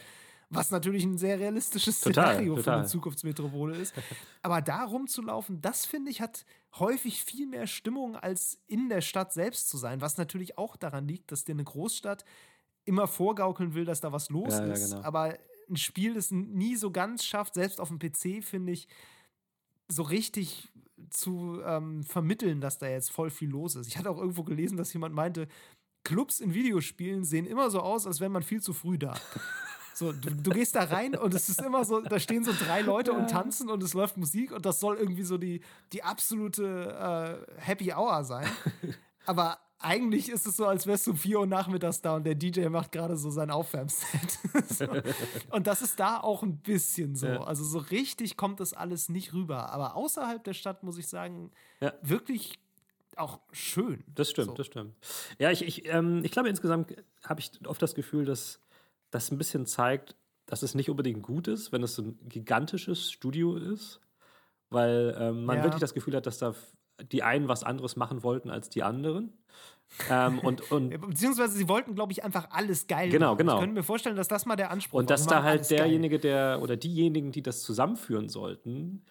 was natürlich ein sehr realistisches Total, Szenario für total. eine Zukunftsmetropole ist. Aber da rumzulaufen, das finde ich, hat häufig viel mehr Stimmung, als in der Stadt selbst zu sein, was natürlich auch daran liegt, dass dir eine Großstadt immer vorgaukeln will, dass da was los Ja, ja, ist. genau. Aber ein Spiel, das nie so ganz schafft, selbst auf dem PC, finde ich, so richtig zu ähm, vermitteln, dass da jetzt voll viel los ist. Ich hatte auch irgendwo gelesen, dass jemand meinte, Clubs in Videospielen sehen immer so aus, als wäre man viel zu früh da. So, du, du gehst da rein und es ist immer so, da stehen so drei Leute und tanzen und es läuft Musik und das soll irgendwie so die, die absolute äh, Happy Hour sein. Aber eigentlich ist es so, als wärst du um 4 Uhr nachmittags da und der DJ macht gerade so sein Aufwärmset. so. Und das ist da auch ein bisschen so. Ja. Also so richtig kommt das alles nicht rüber. Aber außerhalb der Stadt muss ich sagen, Ja. wirklich auch schön. Das stimmt, So. das stimmt. Ja, ich, ich, ähm, ich glaube, insgesamt habe ich oft das Gefühl, dass das ein bisschen zeigt, dass es nicht unbedingt gut ist, wenn es so ein gigantisches Studio ist, weil ähm, man Ja. wirklich das Gefühl hat, dass da die einen was anderes machen wollten als die anderen. ähm, und, und, Beziehungsweise sie wollten, glaube ich, einfach alles geil Genau, machen. genau. Ich könnte mir vorstellen, dass das mal der Anspruch und war. dass Wir da halt geil. derjenige, der oder diejenigen, die das zusammenführen sollten,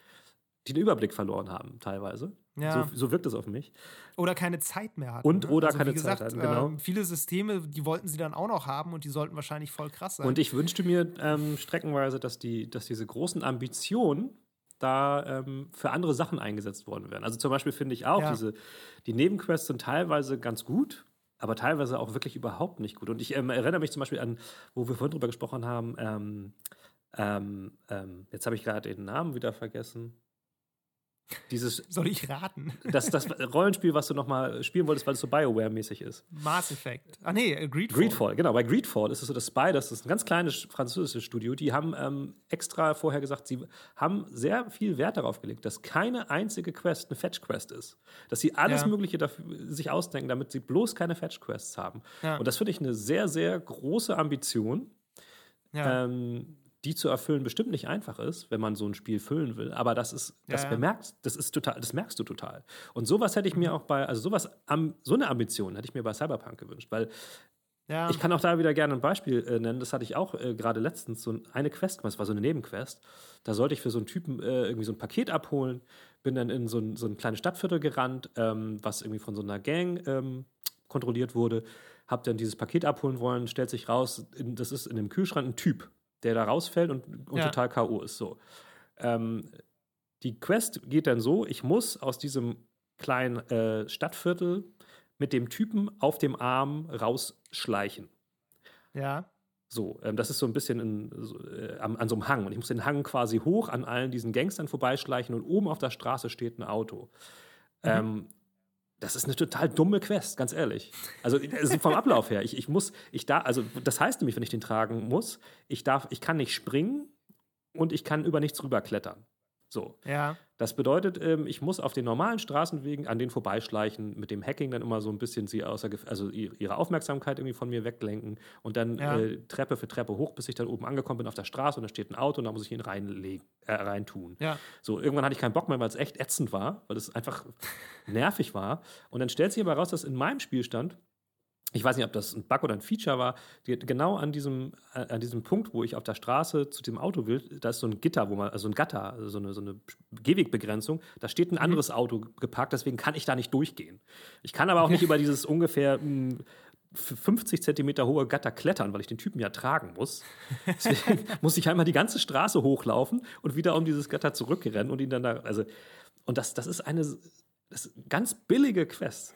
die den Überblick verloren haben, teilweise. Ja. So, so wirkt es auf mich. Oder keine Zeit mehr hatten. Und ne? oder also, keine gesagt, Zeit hatten, genau. ähm, viele Systeme, die wollten sie dann auch noch haben und die sollten wahrscheinlich voll krass sein. Und ich wünschte mir ähm, streckenweise, dass, die, dass diese großen Ambitionen da ähm, für andere Sachen eingesetzt worden wären. Also zum Beispiel finde ich auch, Ja. diese, die Nebenquests sind teilweise ganz gut, aber teilweise auch wirklich überhaupt nicht gut. Und ich ähm, erinnere mich zum Beispiel an, wo wir vorhin drüber gesprochen haben, ähm, ähm, ähm, jetzt habe ich gerade den Namen wieder vergessen. Dieses, Soll ich raten? das, das Rollenspiel, was du nochmal spielen wolltest, weil es so Bioware-mäßig ist. Mass Effect. Ah, nee, äh, Greedfall. Greedfall, genau. Bei Greedfall ist es so, das Spy, das ist ein ganz kleines französisches Studio, die haben ähm, extra vorher gesagt, sie haben sehr viel Wert darauf gelegt, dass keine einzige Quest eine Fetch-Quest ist. Dass sie alles Ja. Mögliche dafür, sich ausdenken, damit sie bloß keine Fetch-Quests haben. Ja. Und das finde ich eine sehr, sehr große Ambition, Ja. ähm, die zu erfüllen bestimmt nicht einfach ist, wenn man so ein Spiel füllen will. Aber das ist, das Ja, bemerkt, das ist total, das merkst du total. Und sowas hätte ich mir auch bei, also sowas, so eine Ambition hätte ich mir bei Cyberpunk gewünscht, weil ja. ich kann auch da wieder gerne ein Beispiel äh, nennen. Das hatte ich auch äh, gerade letztens, so eine Quest, das war so eine Nebenquest. Da sollte ich für so einen Typen äh, irgendwie so ein Paket abholen, bin dann in so ein, so ein kleines Stadtviertel gerannt, ähm, was irgendwie von so einer Gang ähm, kontrolliert wurde. Hab dann dieses Paket abholen wollen, stellt sich raus, in, das ist in dem Kühlschrank ein Typ, der da rausfällt und, und Ja. total K.O. ist. So. Ähm, die Quest geht dann so: Ich muss aus diesem kleinen äh, Stadtviertel mit dem Typen auf dem Arm rausschleichen. ja. So, ähm, das ist so ein bisschen in, so, äh, an, an so einem Hang. Und ich muss den Hang quasi hoch an allen diesen Gangstern vorbeischleichen und oben auf der Straße steht ein Auto. Ähm, das ist eine total dumme Quest, ganz ehrlich. Also, also vom Ablauf her. Ich, ich muss, ich da, also das heißt nämlich, wenn ich den tragen muss, ich darf, ich kann nicht springen und ich kann über nichts rüberklettern. So. Ja. Das bedeutet, ähm, ich muss auf den normalen Straßenwegen an denen vorbeischleichen, mit dem Hacking dann immer so ein bisschen sie außer, also ihre Aufmerksamkeit irgendwie von mir weglenken und dann Ja. äh, Treppe für Treppe hoch, bis ich dann oben angekommen bin auf der Straße und da steht ein Auto und da muss ich ihn reinlegen, äh, reintun. Ja. So, irgendwann hatte ich keinen Bock mehr, weil es echt ätzend war, weil es einfach nervig war. Und dann stellt sich aber raus, dass in meinem Spielstand ich weiß nicht, ob das ein Bug oder ein Feature war, die, genau an diesem, äh, an diesem Punkt, wo ich auf der Straße zu dem Auto will, da ist so ein Gitter, wo man, also ein Gatter, also so eine, so eine Gehwegbegrenzung, da steht ein anderes Auto geparkt, deswegen kann ich da nicht durchgehen. Ich kann aber auch nicht über dieses ungefähr mh, 50 Zentimeter hohe Gatter klettern, weil ich den Typen ja tragen muss. Deswegen muss ich einmal die ganze Straße hochlaufen und wieder um dieses Gatter zurückrennen und ihn dann da, also, und das, das ist eine das ist eine ganz billige Quest.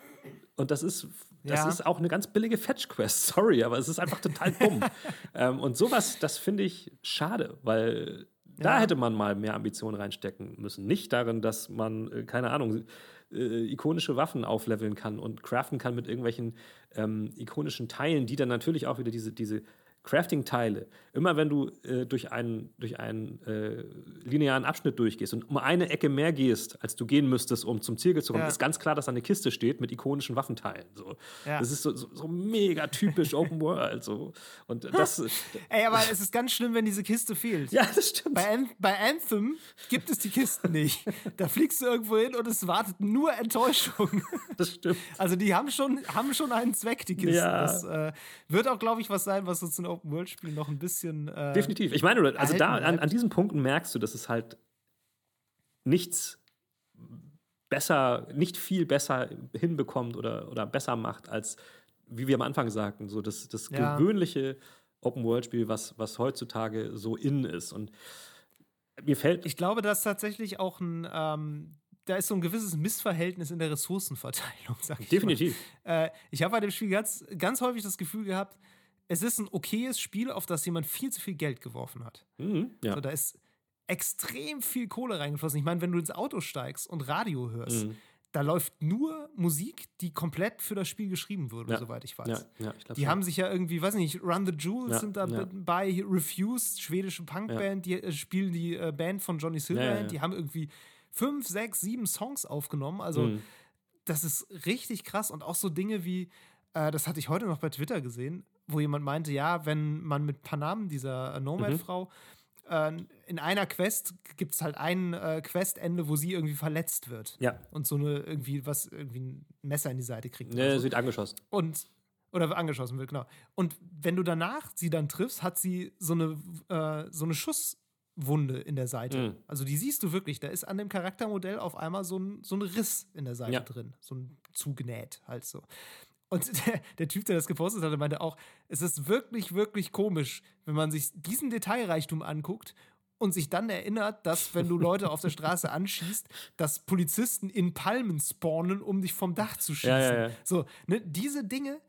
Und das ist, das Ja. ist auch eine ganz billige Fetch-Quest, sorry, aber es ist einfach total dumm. ähm, und sowas, das finde ich schade, weil da Ja. hätte man mal mehr Ambitionen reinstecken müssen. Nicht darin, dass man, äh, keine Ahnung, äh, ikonische Waffen aufleveln kann und craften kann mit irgendwelchen ähm, ikonischen Teilen, die dann natürlich auch wieder diese, diese Crafting-Teile, immer wenn du äh, durch einen, durch einen äh, linearen Abschnitt durchgehst und um eine Ecke mehr gehst, als du gehen müsstest, um zum Ziel zu kommen, Ja. ist ganz klar, dass da eine Kiste steht mit ikonischen Waffenteilen. So. Ja. Das ist so, so, so mega typisch Open World. So. Und das, Ey, aber es ist ganz schlimm, wenn diese Kiste fehlt. ja, das stimmt. Bei, An bei Anthem gibt es die Kisten nicht. Da fliegst du irgendwo hin und es wartet nur Enttäuschung. Das stimmt. Also die haben schon, haben schon einen Zweck, die Kisten. Ja. Das äh, wird auch, glaube ich, was sein, was uns in Open-World-Spielen noch ein bisschen. Äh, Definitiv. Ich meine, also da an, an diesen Punkten merkst du, dass es halt nichts besser, nicht viel besser hinbekommt oder, oder besser macht, als wie wir am Anfang sagten, so das, das ja. gewöhnliche Open-World-Spiel, was, was heutzutage so in ist. Und mir fällt. Ich glaube, dass tatsächlich auch ein. Ähm, da ist so ein gewisses Missverhältnis in der Ressourcenverteilung, sag ich Definitiv. Äh, ich habe bei dem Spiel ganz, ganz häufig das Gefühl gehabt, es ist ein okayes Spiel, auf das jemand viel zu viel Geld geworfen hat. Mhm, ja. also, da ist extrem viel Kohle reingeflossen. Ich meine, wenn du ins Auto steigst und Radio hörst, mhm. da läuft nur Musik, die komplett für das Spiel geschrieben wurde, ja. soweit ich weiß. Ja, ich die so. haben sich ja irgendwie, weiß nicht, Run the Jewels sind da bei, Refused, schwedische Punkband, die äh, spielen die äh, Band von Johnny Silverhand, die haben irgendwie fünf, sechs, sieben Songs aufgenommen. Also, mhm. das ist richtig krass. Und auch so Dinge wie, äh, das hatte ich heute noch bei Twitter gesehen, wo jemand meinte, ja, wenn man mit Panam, dieser äh, Nomad-Frau, mhm äh, in einer Quest gibt es halt ein äh, Questende, wo sie irgendwie verletzt wird. Ja. Und so eine irgendwie was, irgendwie ein Messer in die Seite kriegt. Ne, so. sie wird angeschossen. Und oder angeschossen wird, genau. Und wenn du danach sie dann triffst, hat sie so eine, äh, so eine Schusswunde in der Seite. Mhm. Also die siehst du wirklich. Da ist an dem Charaktermodell auf einmal so ein, so ein Riss in der Seite ja. drin. So ein zugenäht, halt so. Und der, der, Typ, der das gepostet hatte, meinte auch, es ist wirklich, wirklich komisch, wenn man sich diesen Detailreichtum anguckt und sich dann erinnert, dass, wenn du Leute auf der Straße anschießt, dass Polizisten in Palmen spawnen, um dich vom Dach zu schießen. Ja, ja, ja. So, ne, diese Dinge,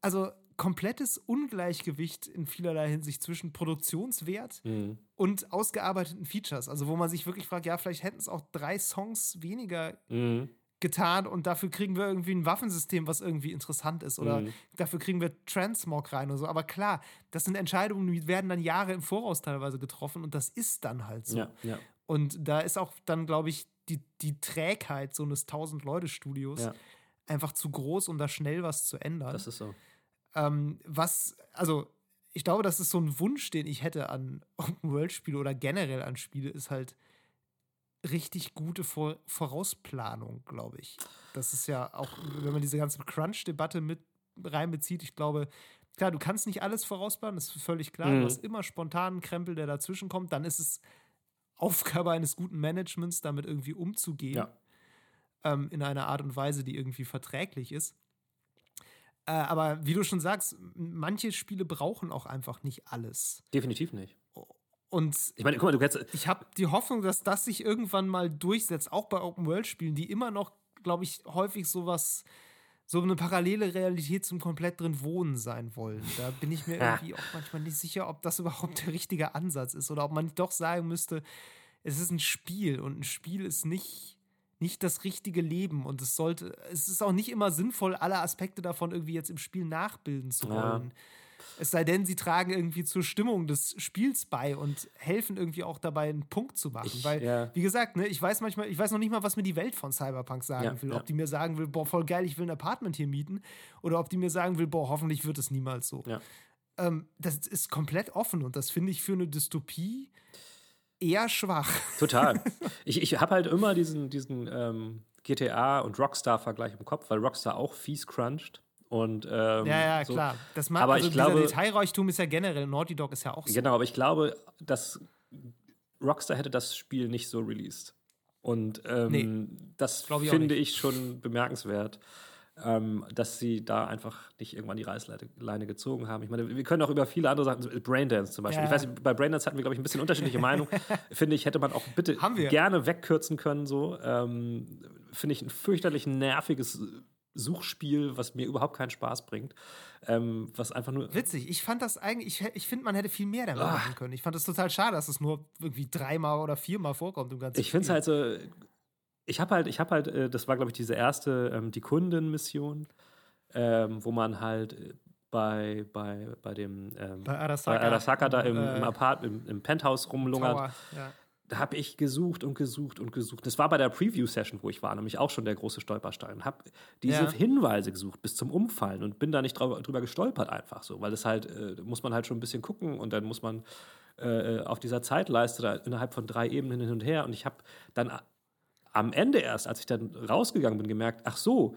also komplettes Ungleichgewicht in vielerlei Hinsicht zwischen Produktionswert mhm. und ausgearbeiteten Features. Also, wo man sich wirklich fragt, ja, vielleicht hätten es auch drei Songs weniger mhm getan und dafür kriegen wir irgendwie ein Waffensystem, was irgendwie interessant ist oder mhm. dafür kriegen wir Transmog rein oder so. Aber klar, das sind Entscheidungen, die werden dann Jahre im Voraus teilweise getroffen und das ist dann halt so. Ja, ja. Und da ist auch dann, glaube ich, die, die Trägheit so eines 1000-Leute-Studios ja. einfach zu groß, um da schnell was zu ändern. Das ist so. Ähm, was, also ich glaube, das ist so ein Wunsch, den ich hätte an Open-World-Spiele oder generell an Spiele, ist halt, richtig gute Vor Vorausplanung, glaube ich. Das ist ja auch, wenn man diese ganze Crunch-Debatte mit reinbezieht, ich glaube, klar, du kannst nicht alles vorausplanen, das ist völlig klar. Mhm. Du hast immer spontanen Krempel, der dazwischen kommt. Dann ist es Aufgabe eines guten Managements, damit irgendwie umzugehen. Ja. Ähm, in einer Art und Weise, die irgendwie verträglich ist. Äh, aber wie du schon sagst, manche Spiele brauchen auch einfach nicht alles. Definitiv nicht. Und ich meine, guck mal, du kannst. Ich habe die Hoffnung, dass das sich irgendwann mal durchsetzt, auch bei Open-World-Spielen, die immer noch, glaube ich, häufig sowas, so eine parallele Realität zum komplett drin Wohnen sein wollen. Da bin ich mir irgendwie auch manchmal nicht sicher, ob das überhaupt der richtige Ansatz ist oder ob man doch sagen müsste, es ist ein Spiel und ein Spiel ist nicht, nicht das richtige Leben und es sollte, es ist auch nicht immer sinnvoll, alle Aspekte davon irgendwie jetzt im Spiel nachbilden zu wollen. Ja. Es sei denn, sie tragen irgendwie zur Stimmung des Spiels bei und helfen irgendwie auch dabei, einen Punkt zu machen. Ich, Weil, ja. wie gesagt, ne, ich weiß manchmal, ich weiß noch nicht mal, was mir die Welt von Cyberpunk sagen ja, will. Ob die mir sagen will, boah, voll geil, ich will ein Apartment hier mieten. Oder ob die mir sagen will, boah, hoffentlich wird es niemals so. Ähm, das ist komplett offen und das finde ich für eine Dystopie eher schwach. Total. Ich, ich habe halt immer diesen, diesen ähm, GTA- und Rockstar-Vergleich im Kopf, weil Rockstar auch fies cruncht. Und, ähm, ja, ja, so. klar. Das macht, aber also ich glaube, Detailreichtum ist ja generell, Naughty Dog ist ja auch so. Genau, aber ich glaube, dass Rockstar hätte das Spiel nicht so released. Und ähm, nee, das finde ich schon bemerkenswert, ähm, dass sie da einfach nicht irgendwann die Reißleine gezogen haben. Ich meine, wir können auch über viele andere Sachen, Braindance zum Beispiel. Ja. Ich weiß, bei Braindance hatten wir, glaube ich, ein bisschen unterschiedliche Meinung. finde ich, hätte man auch bitte gerne wegkürzen können. So. Ähm, finde ich ein fürchterlich nerviges Suchspiel, was mir überhaupt keinen Spaß bringt. Ähm, was einfach nur. Witzig, ich fand das eigentlich, ich, ich finde, man hätte viel mehr damit Ach. machen können. Ich fand es total schade, dass es nur irgendwie dreimal oder viermal vorkommt im ganzen Ich finde es halt so. Ich habe halt, ich habe halt, äh, das war, glaube ich, diese erste, ähm, die Kundenmission, ähm, wo man halt äh, bei, bei, bei dem ähm, bei Arasaka, bei Arasaka da im, äh, im Apart, im, im Penthouse rumlungert. Tower, ja habe ich gesucht und gesucht und gesucht. Das war bei der Preview-Session, wo ich war, nämlich auch schon der große Stolperstein. Habe diese ja. Hinweise gesucht bis zum Umfallen und bin da nicht drüber, drüber gestolpert einfach so, weil das halt, äh, muss man halt schon ein bisschen gucken und dann muss man äh, auf dieser Zeitleiste da innerhalb von drei Ebenen hin und her und ich habe dann am Ende erst, als ich dann rausgegangen bin, gemerkt, ach so,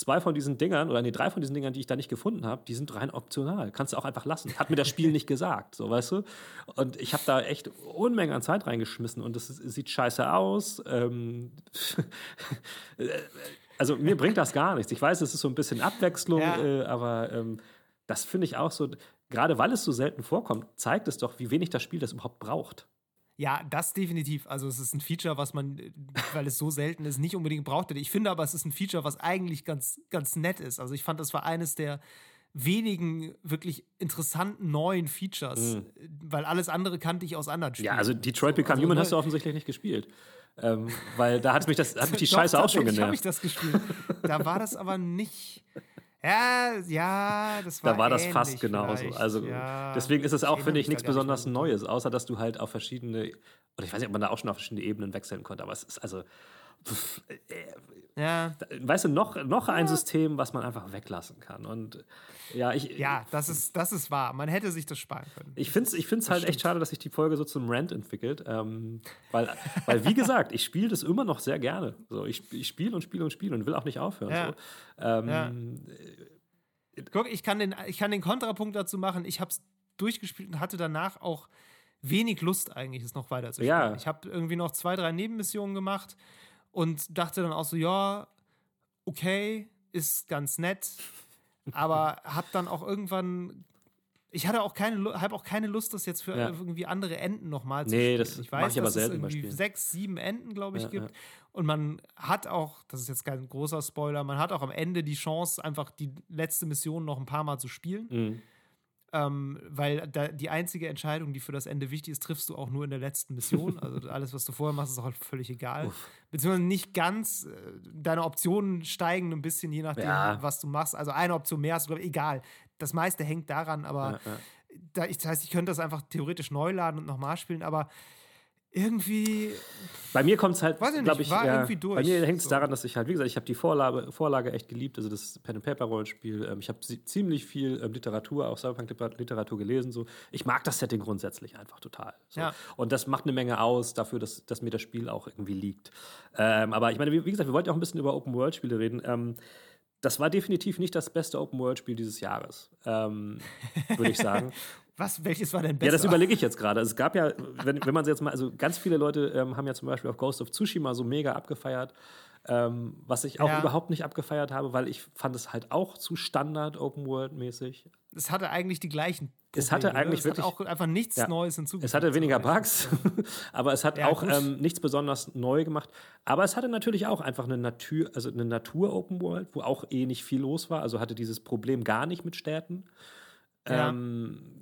zwei von diesen Dingern oder nee, drei von diesen Dingern, die ich da nicht gefunden habe, die sind rein optional. Kannst du auch einfach lassen. Hat mir das Spiel nicht gesagt, so weißt du. Und ich habe da echt Unmengen an Zeit reingeschmissen und es sieht scheiße aus. Ähm, also mir bringt das gar nichts. Ich weiß, es ist so ein bisschen Abwechslung, ja. äh, aber ähm, das finde ich auch so, gerade weil es so selten vorkommt, zeigt es doch, wie wenig das Spiel das überhaupt braucht. Ja, das definitiv. Also es ist ein Feature, was man, weil es so selten ist, nicht unbedingt braucht. Ich finde aber, es ist ein Feature, was eigentlich ganz, ganz nett ist. Also ich fand, das war eines der wenigen wirklich interessanten neuen Features, mhm. weil alles andere kannte ich aus anderen Spielen. Ja, also Detroit Become also, Human hast du offensichtlich nicht gespielt. Ähm, weil da hat mich, das, hat mich die Scheiße Doch, auch schon genervt. habe ich das gespielt. Da war das aber nicht. Ja, ja, das war. Da war das fast genauso. Also ja, deswegen ist es auch, finde ich, nichts besonders Neues, außer dass du halt auf verschiedene, oder ich weiß nicht, ob man da auch schon auf verschiedene Ebenen wechseln konnte, aber es ist also. Pff, äh, ja. Weißt du, noch, noch ein System, was man einfach weglassen kann. Und ja, ich. Ja, das ist, das ist wahr. Man hätte sich das sparen können. Ich finde es ich find's halt stimmt. echt schade, dass sich die Folge so zum Rant entwickelt. Ähm, weil, weil, wie gesagt, ich spiele das immer noch sehr gerne. So, ich ich spiele und spiele und spiele und will auch nicht aufhören. Ja. So. Ähm, ja. Guck, ich kann, den, ich kann den Kontrapunkt dazu machen. Ich habe es durchgespielt und hatte danach auch wenig Lust, eigentlich, es noch weiter zu spielen. Ja. Ich habe irgendwie noch zwei, drei Nebenmissionen gemacht und dachte dann auch so, ja, okay, ist ganz nett, aber hab dann auch irgendwann ich hatte auch keine, habe auch keine Lust, das jetzt für ja. irgendwie andere Enden nochmal zu nee, spielen. Das ich weiß, ich dass es irgendwie sechs, sieben Enden, glaube ich, ja, gibt. Ja. Und man hat auch, das ist jetzt kein großer Spoiler, man hat auch am Ende die Chance, einfach die letzte Mission noch ein paar Mal zu spielen. Mhm. Ähm, weil da, die einzige Entscheidung, die für das Ende wichtig ist, triffst du auch nur in der letzten Mission. Also alles, was du vorher machst, ist auch völlig egal. Uff. Beziehungsweise nicht ganz. Äh, deine Optionen steigen ein bisschen, je nachdem, ja. was du machst. Also eine Option mehr hast du, glaube ich, egal. Das meiste hängt daran, aber ja, ja. Da, ich, das heißt, ich könnte das einfach theoretisch neu laden und nochmal spielen, aber irgendwie. Bei mir kommt es halt, glaube ich, war ja, irgendwie durch. Bei mir hängt es so. daran, dass ich halt, wie gesagt, ich habe die Vorlage, Vorlage echt geliebt, also das Pen and Paper Rollenspiel. Ähm, ich habe ziemlich viel ähm, Literatur, auch Cyberpunk-Literatur gelesen. So. Ich mag das Setting grundsätzlich einfach total. So. Ja. Und das macht eine Menge aus dafür, dass, dass mir das Spiel auch irgendwie liegt. Ähm, aber ich meine, wie, wie, gesagt, wir wollten ja auch ein bisschen über Open World Spiele reden. Ähm, das war definitiv nicht das beste Open World Spiel dieses Jahres, ähm, würde ich sagen. Was, welches war denn besser? Ja, das überlege ich jetzt gerade. Es gab ja, wenn, wenn man jetzt mal, also ganz viele Leute ähm, haben ja zum Beispiel auf Ghost of Tsushima so mega abgefeiert, ähm, was ich auch ja. überhaupt nicht abgefeiert habe, weil ich fand es halt auch zu Standard Open World mäßig. Es hatte eigentlich die gleichen. Probleme, es hatte eigentlich es wirklich hat auch einfach nichts ja, Neues hinzugefügt. Es hatte weniger Bugs, aber es hat ja, auch ähm, nichts besonders neu gemacht. Aber es hatte natürlich auch einfach eine Natur, also eine Natur Open World, wo auch eh nicht viel los war. Also hatte dieses Problem gar nicht mit Städten. Ähm,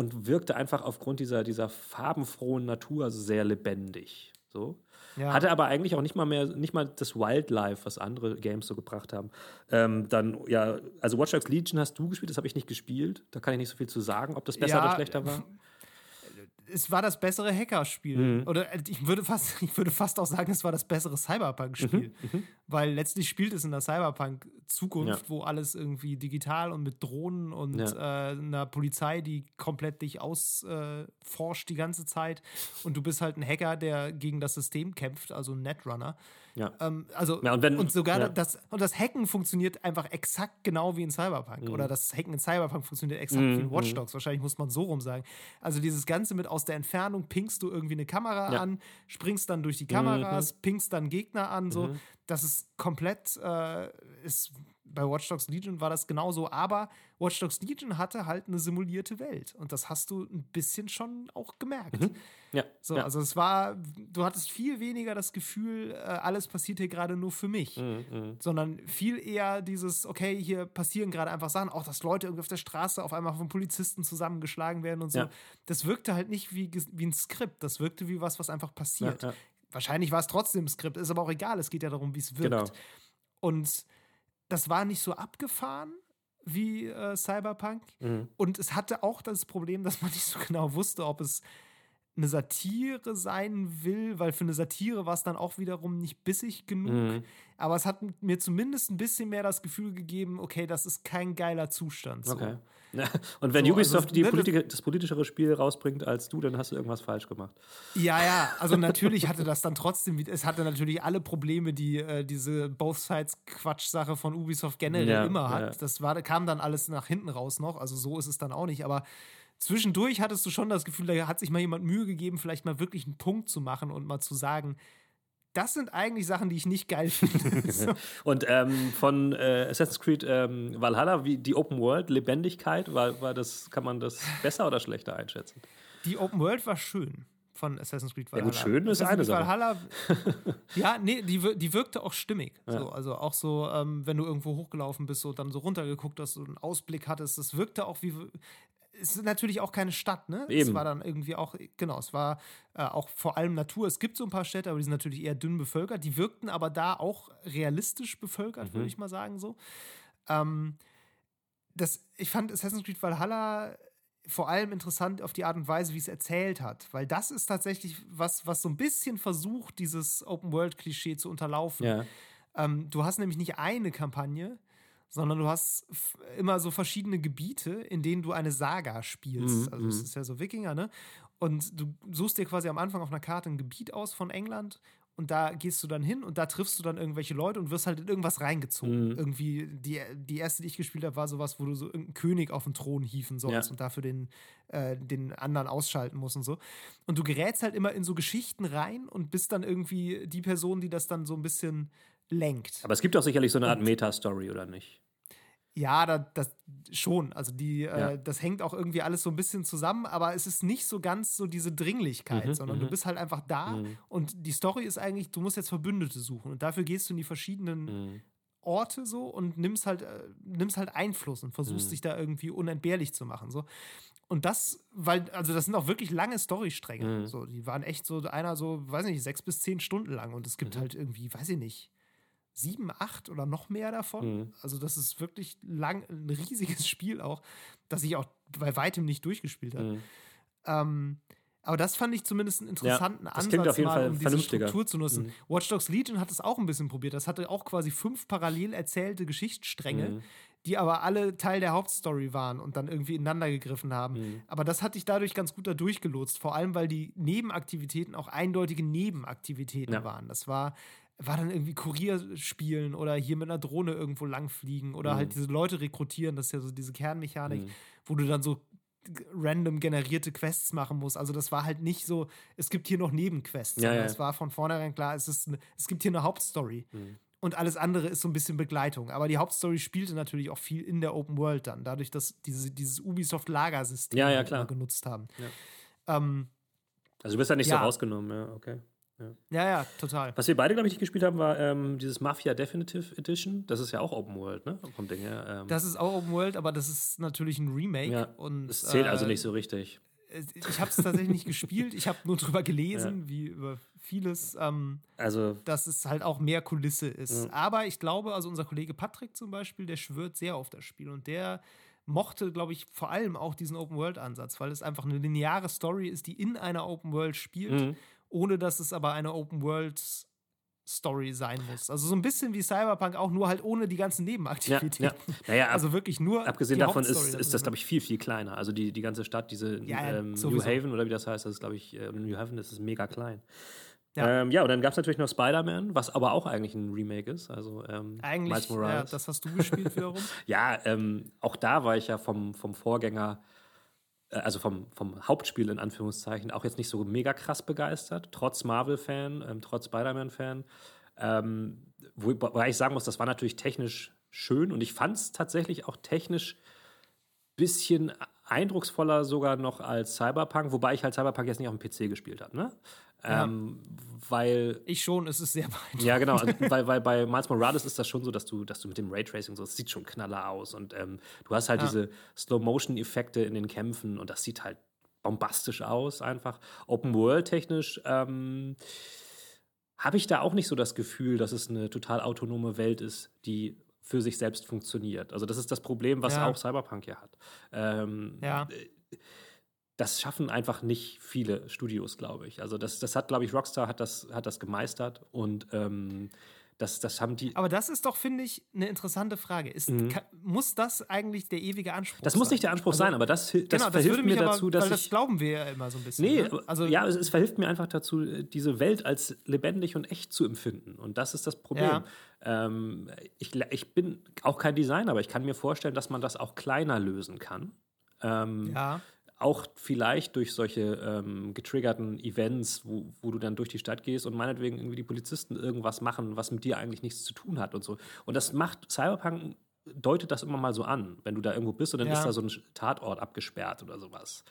und wirkte einfach aufgrund dieser, dieser farbenfrohen Natur sehr lebendig. So. Ja. Hatte aber eigentlich auch nicht mal mehr, nicht mal das Wildlife, was andere Games so gebracht haben. Ähm, dann, ja, also Watch Dogs Legion hast du gespielt, das habe ich nicht gespielt. Da kann ich nicht so viel zu sagen, ob das besser ja, oder schlechter war es war das bessere Hackerspiel. Mhm. Oder äh, ich würde, fast, ich würde fast auch sagen, es war das bessere Cyberpunk-Spiel. Mhm. Mhm. Weil letztlich spielt es in der Cyberpunk-Zukunft, ja. wo alles irgendwie digital und mit Drohnen und ja. äh, einer Polizei, die komplett dich ausforscht äh, die ganze Zeit. Und du bist halt ein Hacker, der gegen das System kämpft, also ein Netrunner. Ja. Ähm, also, ja, und, wenn, und sogar das, und das Hacken funktioniert einfach exakt genau wie in Cyberpunk. Mhm. Oder das Hacken in Cyberpunk funktioniert exakt mhm. wie in mhm. Watch Dogs. Wahrscheinlich muss man so rum sagen. Also dieses Ganze mit aus der Entfernung pingst du irgendwie eine Kamera an, springst dann durch die Kameras, mhm. pingst dann Gegner an, so. Das ist komplett, äh, ist bei Watch Dogs Legion war das genauso, aber Watch Dogs Legion hatte halt eine simulierte Welt und das hast du ein bisschen schon auch gemerkt. Mhm. Ja. So, ja. also es war, du hattest viel weniger das Gefühl, äh, alles passiert hier gerade nur für mich, mhm, mhm. sondern viel eher dieses, okay, hier passieren gerade einfach Sachen, auch dass Leute irgendwie auf der Straße auf einmal von Polizisten zusammengeschlagen werden und so. Ja. Das wirkte halt nicht wie, wie ein Skript, das wirkte wie was, was einfach passiert. Ja, Wahrscheinlich war es trotzdem ein Skript, ist aber auch egal, es geht ja darum, wie es wirkt. Genau. Und das war nicht so abgefahren wie äh, Cyberpunk. Mhm. Und es hatte auch das Problem, dass man nicht so genau wusste, ob es eine Satire sein will, weil für eine Satire war es dann auch wiederum nicht bissig genug. Mhm. Aber es hat mir zumindest ein bisschen mehr das Gefühl gegeben, okay, das ist kein geiler Zustand. So. Okay. Und wenn so, Ubisoft also, Politik das politischere Spiel rausbringt als du, dann hast du irgendwas falsch gemacht. Ja, ja, also natürlich hatte das dann trotzdem, es hatte natürlich alle Probleme, die äh, diese Both Sides Quatsch-Sache von Ubisoft generell ja, immer hat. Ja. Das war, kam dann alles nach hinten raus noch, also so ist es dann auch nicht, aber zwischendurch hattest du schon das Gefühl, da hat sich mal jemand Mühe gegeben, vielleicht mal wirklich einen Punkt zu machen und mal zu sagen, das sind eigentlich Sachen, die ich nicht geil finde. so. Und ähm, von äh, Assassin's Creed ähm, Valhalla, wie die Open World, Lebendigkeit, war, war das, kann man das besser oder schlechter einschätzen? Die Open World war schön von Assassin's Creed Valhalla. Ja, gut, schön ist eine Sache. Valhalla, ja, nee, die, die wirkte auch stimmig. Ja. So, also auch so, ähm, wenn du irgendwo hochgelaufen bist und dann so runtergeguckt hast, so einen Ausblick hattest, das wirkte auch wie ist natürlich auch keine Stadt, ne? Eben. Es war dann irgendwie auch, genau, es war äh, auch vor allem Natur. Es gibt so ein paar Städte, aber die sind natürlich eher dünn bevölkert. Die wirkten aber da auch realistisch bevölkert, mhm. würde ich mal sagen so. Ähm, das, ich fand Assassin's Creed Valhalla vor allem interessant auf die Art und Weise, wie es erzählt hat, weil das ist tatsächlich was, was so ein bisschen versucht, dieses Open-World-Klischee zu unterlaufen. Ja. Ähm, du hast nämlich nicht eine Kampagne, sondern du hast immer so verschiedene Gebiete, in denen du eine Saga spielst. Mhm. Also es mhm. ist ja so Wikinger, ne? Und du suchst dir quasi am Anfang auf einer Karte ein Gebiet aus von England und da gehst du dann hin und da triffst du dann irgendwelche Leute und wirst halt in irgendwas reingezogen. Mhm. Irgendwie, die, die erste, die ich gespielt habe, war sowas, wo du so irgendeinen König auf den Thron hieven sollst ja. und dafür den, äh, den anderen ausschalten musst und so. Und du gerätst halt immer in so Geschichten rein und bist dann irgendwie die Person, die das dann so ein bisschen lenkt. Aber es gibt auch sicherlich so eine Art Meta-Story, oder nicht? Ja, da, das schon. Also die, äh, ja. äh, das hängt auch irgendwie alles so ein bisschen zusammen, aber es ist nicht so ganz so diese Dringlichkeit, mhm, sondern du mhm. bist halt einfach da mhm. und die Story ist eigentlich, du musst jetzt Verbündete suchen und dafür gehst du in die verschiedenen mhm. Orte so und nimmst halt, äh, nimmst halt Einfluss und versuchst mhm. dich da irgendwie unentbehrlich zu machen. So. Und das, weil, also das sind auch wirklich lange Storystränge. Mhm. So, die waren echt so, einer so, weiß nicht, sechs bis zehn Stunden lang und es gibt halt irgendwie, weiß ich nicht sieben, acht oder noch mehr davon. Mhm. Also das ist wirklich lang, ein riesiges Spiel auch, das ich auch bei weitem nicht durchgespielt habe. Mhm. Ähm, aber das fand ich zumindest einen interessanten ja, Ansatz, auf jeden mal, um diese Struktur zu nutzen. Mhm. Watch Dogs Legion hat es auch ein bisschen probiert. Das hatte auch quasi fünf parallel erzählte Geschichtsstränge, mhm. die aber alle Teil der Hauptstory waren und dann irgendwie ineinander gegriffen haben. Mhm. Aber das hatte ich dadurch ganz gut da durchgelotst. Vor allem, weil die Nebenaktivitäten auch eindeutige Nebenaktivitäten ja. waren. Das war war dann irgendwie Kurier spielen oder hier mit einer Drohne irgendwo langfliegen oder halt mhm. halt diese Leute rekrutieren. Das ist ja so diese Kernmechanik, mhm. wo du dann so random generierte Quests machen musst. Also das war halt nicht so, es gibt hier noch Nebenquests. Ja, ja. Es war von vornherein klar, es, ist eine, es gibt hier eine Hauptstory. Mhm. Und alles andere ist so ein bisschen Begleitung. Aber die Hauptstory spielte natürlich auch viel in der Open World dann, dadurch, dass diese, dieses Ubisoft-Lagersystem ja, ja, genutzt haben. Ähm, also du bist ja nicht so rausgenommen, ja, okay. Ja. ja, total. Was wir beide, glaube ich, nicht gespielt haben, war ähm, dieses Mafia Definitive Edition. Das ist ja auch Open World, ne? Vom Ding her. Ähm. Das ist auch Open World, aber das ist natürlich ein Remake. Ja, und, das zählt also äh, also nicht so richtig. Ich habe es tatsächlich nicht gespielt. Ich habe nur drüber gelesen, ja. wie über vieles, ähm, also, dass es halt auch mehr Kulisse ist. Ja. Aber ich glaube, also unser Kollege Patrick zum Beispiel, der schwört sehr auf das Spiel und der mochte, glaube ich, vor allem auch diesen Open-World-Ansatz, weil es einfach eine lineare Story ist, die in einer Open-World spielt mhm ohne dass es aber eine Open World Story sein muss. Also so ein bisschen wie Cyberpunk, auch nur halt ohne die ganzen Nebenaktivitäten. Ja, ja. Naja, also wirklich nur. Abgesehen davon ist, ist das, glaube ich, viel, viel kleiner. Also die, die ganze Stadt, diese ja, ähm, New Haven oder wie das heißt, das ist, glaube ich, äh, New Haven, das ist mega klein. Ja, ähm, ja und dann gab es natürlich noch Spider-Man, was aber auch eigentlich ein Remake ist. Also ähm, eigentlich, ja, das hast du gespielt wiederum. ja, ähm, auch da war ich ja vom, vom Vorgänger also vom, vom Hauptspiel in Anführungszeichen, auch jetzt nicht so mega krass begeistert, trotz Marvel-Fan, ähm, trotz Spider-Man-Fan. Ähm, wobei ich sagen muss, das war natürlich technisch schön und ich fand es tatsächlich auch technisch bisschen eindrucksvoller sogar noch als Cyberpunk, wobei ich halt Cyberpunk jetzt nicht auf dem PC gespielt habe. Ne? Ja. Ähm, weil. Ich schon, es ist sehr beeindruckend. Ja, genau. Also, weil, weil bei Miles Morales ist das schon so, dass du, dass du mit dem Raytracing so, es sieht schon knaller aus. Und ähm, du hast halt ja. diese Slow-Motion-Effekte in den Kämpfen und das sieht halt bombastisch aus, einfach. Open World-technisch ähm, habe ich da auch nicht so das Gefühl, dass es eine total autonome Welt ist, die für sich selbst funktioniert. Also, das ist das Problem, was ja. auch Cyberpunk ja hat. Ähm, ja. Äh, das schaffen einfach nicht viele Studios, glaube ich. Also das, das hat, glaube ich, Rockstar hat das, hat das gemeistert und ähm, das, das haben die. Aber das ist doch, finde ich, eine interessante Frage. Ist, mhm. kann, muss das eigentlich der ewige Anspruch sein? Das muss nicht der Anspruch also, sein, aber das, das genau, verhilft das mir dazu, aber, dass weil ich. Das glauben wir ja immer so ein bisschen. Nee, ne? also, ja, es, es, verhilft mir einfach dazu, diese Welt als lebendig und echt zu empfinden. Und das ist das Problem. Ja. Ähm, ich, ich bin auch kein Designer, aber ich kann mir vorstellen, dass man das auch kleiner lösen kann. Ähm, ja auch vielleicht durch solche ähm, getriggerten Events, wo, wo du dann durch die Stadt gehst und meinetwegen irgendwie die Polizisten irgendwas machen, was mit dir eigentlich nichts zu tun hat und so. Und das macht Cyberpunk deutet das immer mal so an, wenn du da irgendwo bist und dann ja. ist da so ein Tatort abgesperrt oder sowas.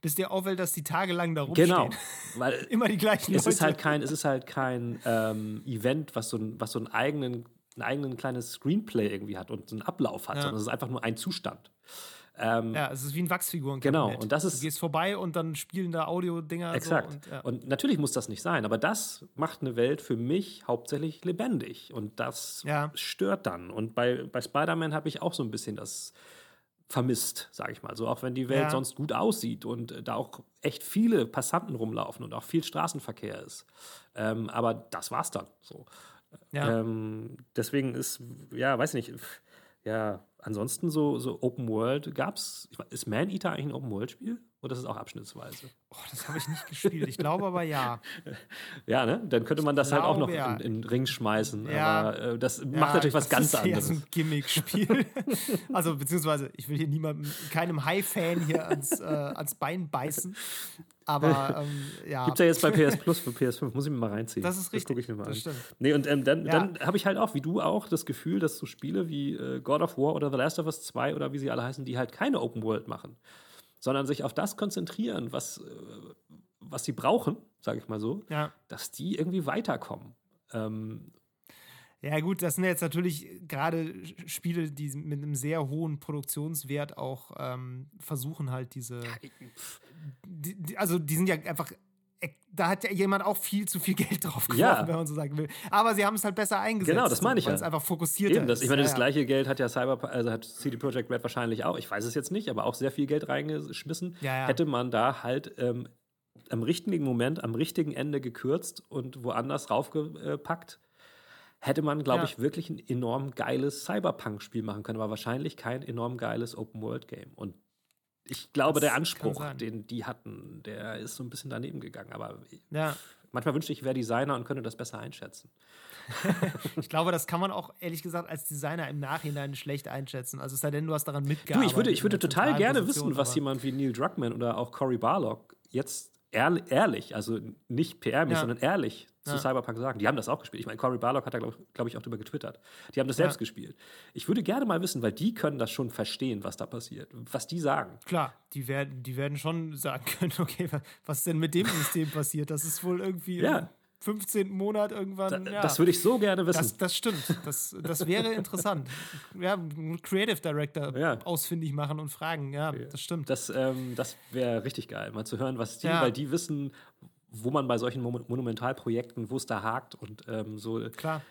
Bis dir auffällt, dass die tagelang da rumstehen. Genau, weil immer die gleichen es Leute. Ist halt kein, es ist halt kein ähm, Event, was so, ein, was so einen eigenen, ein eigenen kleines Screenplay irgendwie hat und einen Ablauf hat, ja. sondern es ist einfach nur ein Zustand. Ähm, ja, es ist wie ein Wachsfiguren. Genau, und das ist. Du gehst vorbei und dann spielen da Audio-Dinger. Exakt. So und, ja. und, natürlich muss das nicht sein, aber das macht eine Welt für mich hauptsächlich lebendig und das ja. stört dann. Und bei, bei Spider-Man habe ich auch so ein bisschen das vermisst, sage ich mal. So, auch wenn die Welt ja. sonst gut aussieht und da auch echt viele Passanten rumlaufen und auch viel Straßenverkehr ist. Ähm, aber das war's dann. So. Ja. Ähm, deswegen ist, ja, weiß nicht, ja, ansonsten so, so Open World gab es. Ist Man Eater eigentlich ein Open World Spiel? Oder ist es auch abschnittsweise? Oh, das habe ich nicht gespielt. Ich glaube aber ja. ja, ne? Dann könnte man das ich halt glaube, auch noch ja. in, in den Ring schmeißen. Ja. Aber äh, das macht ja, natürlich was ganz anderes. Das ist ein Gimmick-Spiel. also, beziehungsweise, ich will hier niemandem, keinem High-Fan hier ans, äh, ans Bein beißen. Aber ähm, ja. Gibt es ja jetzt bei PS Plus für PS5, muss ich mir mal reinziehen. Das ist richtig. Das ich mir mal an. Nee, und ähm, dann, ja. dann habe ich halt auch, wie du auch, das Gefühl, dass so Spiele wie äh, God of War oder The Last of Us 2 oder wie sie alle heißen, die halt keine Open World machen, sondern sich auf das konzentrieren, was, äh, was sie brauchen, sage ich mal so, ja. dass die irgendwie weiterkommen. Ähm, ja, gut, das sind jetzt natürlich gerade Spiele, die mit einem sehr hohen Produktionswert auch ähm, versuchen, halt diese. Die, die, also, die sind ja einfach. Da hat ja jemand auch viel zu viel Geld drauf geworfen, ja. wenn man so sagen will. Aber sie haben es halt besser eingesetzt. Genau, das meine ich ja. Weil es einfach fokussierter Eben, das, Ich meine, das gleiche Geld hat ja Cyber, also hat CD Projekt Red wahrscheinlich auch, ich weiß es jetzt nicht, aber auch sehr viel Geld reingeschmissen. Ja, ja. Hätte man da halt ähm, am richtigen Moment, am richtigen Ende gekürzt und woanders raufgepackt, hätte man, glaube ja. ich, wirklich ein enorm geiles Cyberpunk-Spiel machen können, aber wahrscheinlich kein enorm geiles Open-World-Game. Und ich glaube, das der Anspruch, den die hatten, der ist so ein bisschen daneben gegangen. Aber ja. manchmal wünschte ich, ich wäre Designer und könnte das besser einschätzen. ich glaube, das kann man auch ehrlich gesagt als Designer im Nachhinein schlecht einschätzen. Also es sei denn, du hast daran mitgearbeitet. Du, ich würde, ich würde total gerne wissen, was jemand wie Neil Druckmann oder auch Cory Barlog jetzt ehrlich, also nicht PR-mäßig, ja. sondern ehrlich zu. Cyberpunk sagen. Die haben das auch gespielt. Ich meine, Cory Barlock hat da, glaube glaub ich, auch drüber getwittert. Die haben das selbst gespielt. Ich würde gerne mal wissen, weil die können das schon verstehen, was da passiert, was die sagen. Klar, die werden, die werden schon sagen können, okay, was denn mit dem System passiert? Das ist wohl irgendwie. Ja. 15. Monat irgendwann. Da, ja. Das würde ich so gerne wissen. Das, das stimmt. Das, das wäre interessant. Ja, Creative Director ja. ausfindig machen und fragen. Ja, das stimmt. Das, ähm, das wäre richtig geil, mal zu hören, was die, ja. weil die wissen, wo man bei solchen Monumentalprojekten, wo es da hakt und ähm, so. Klar.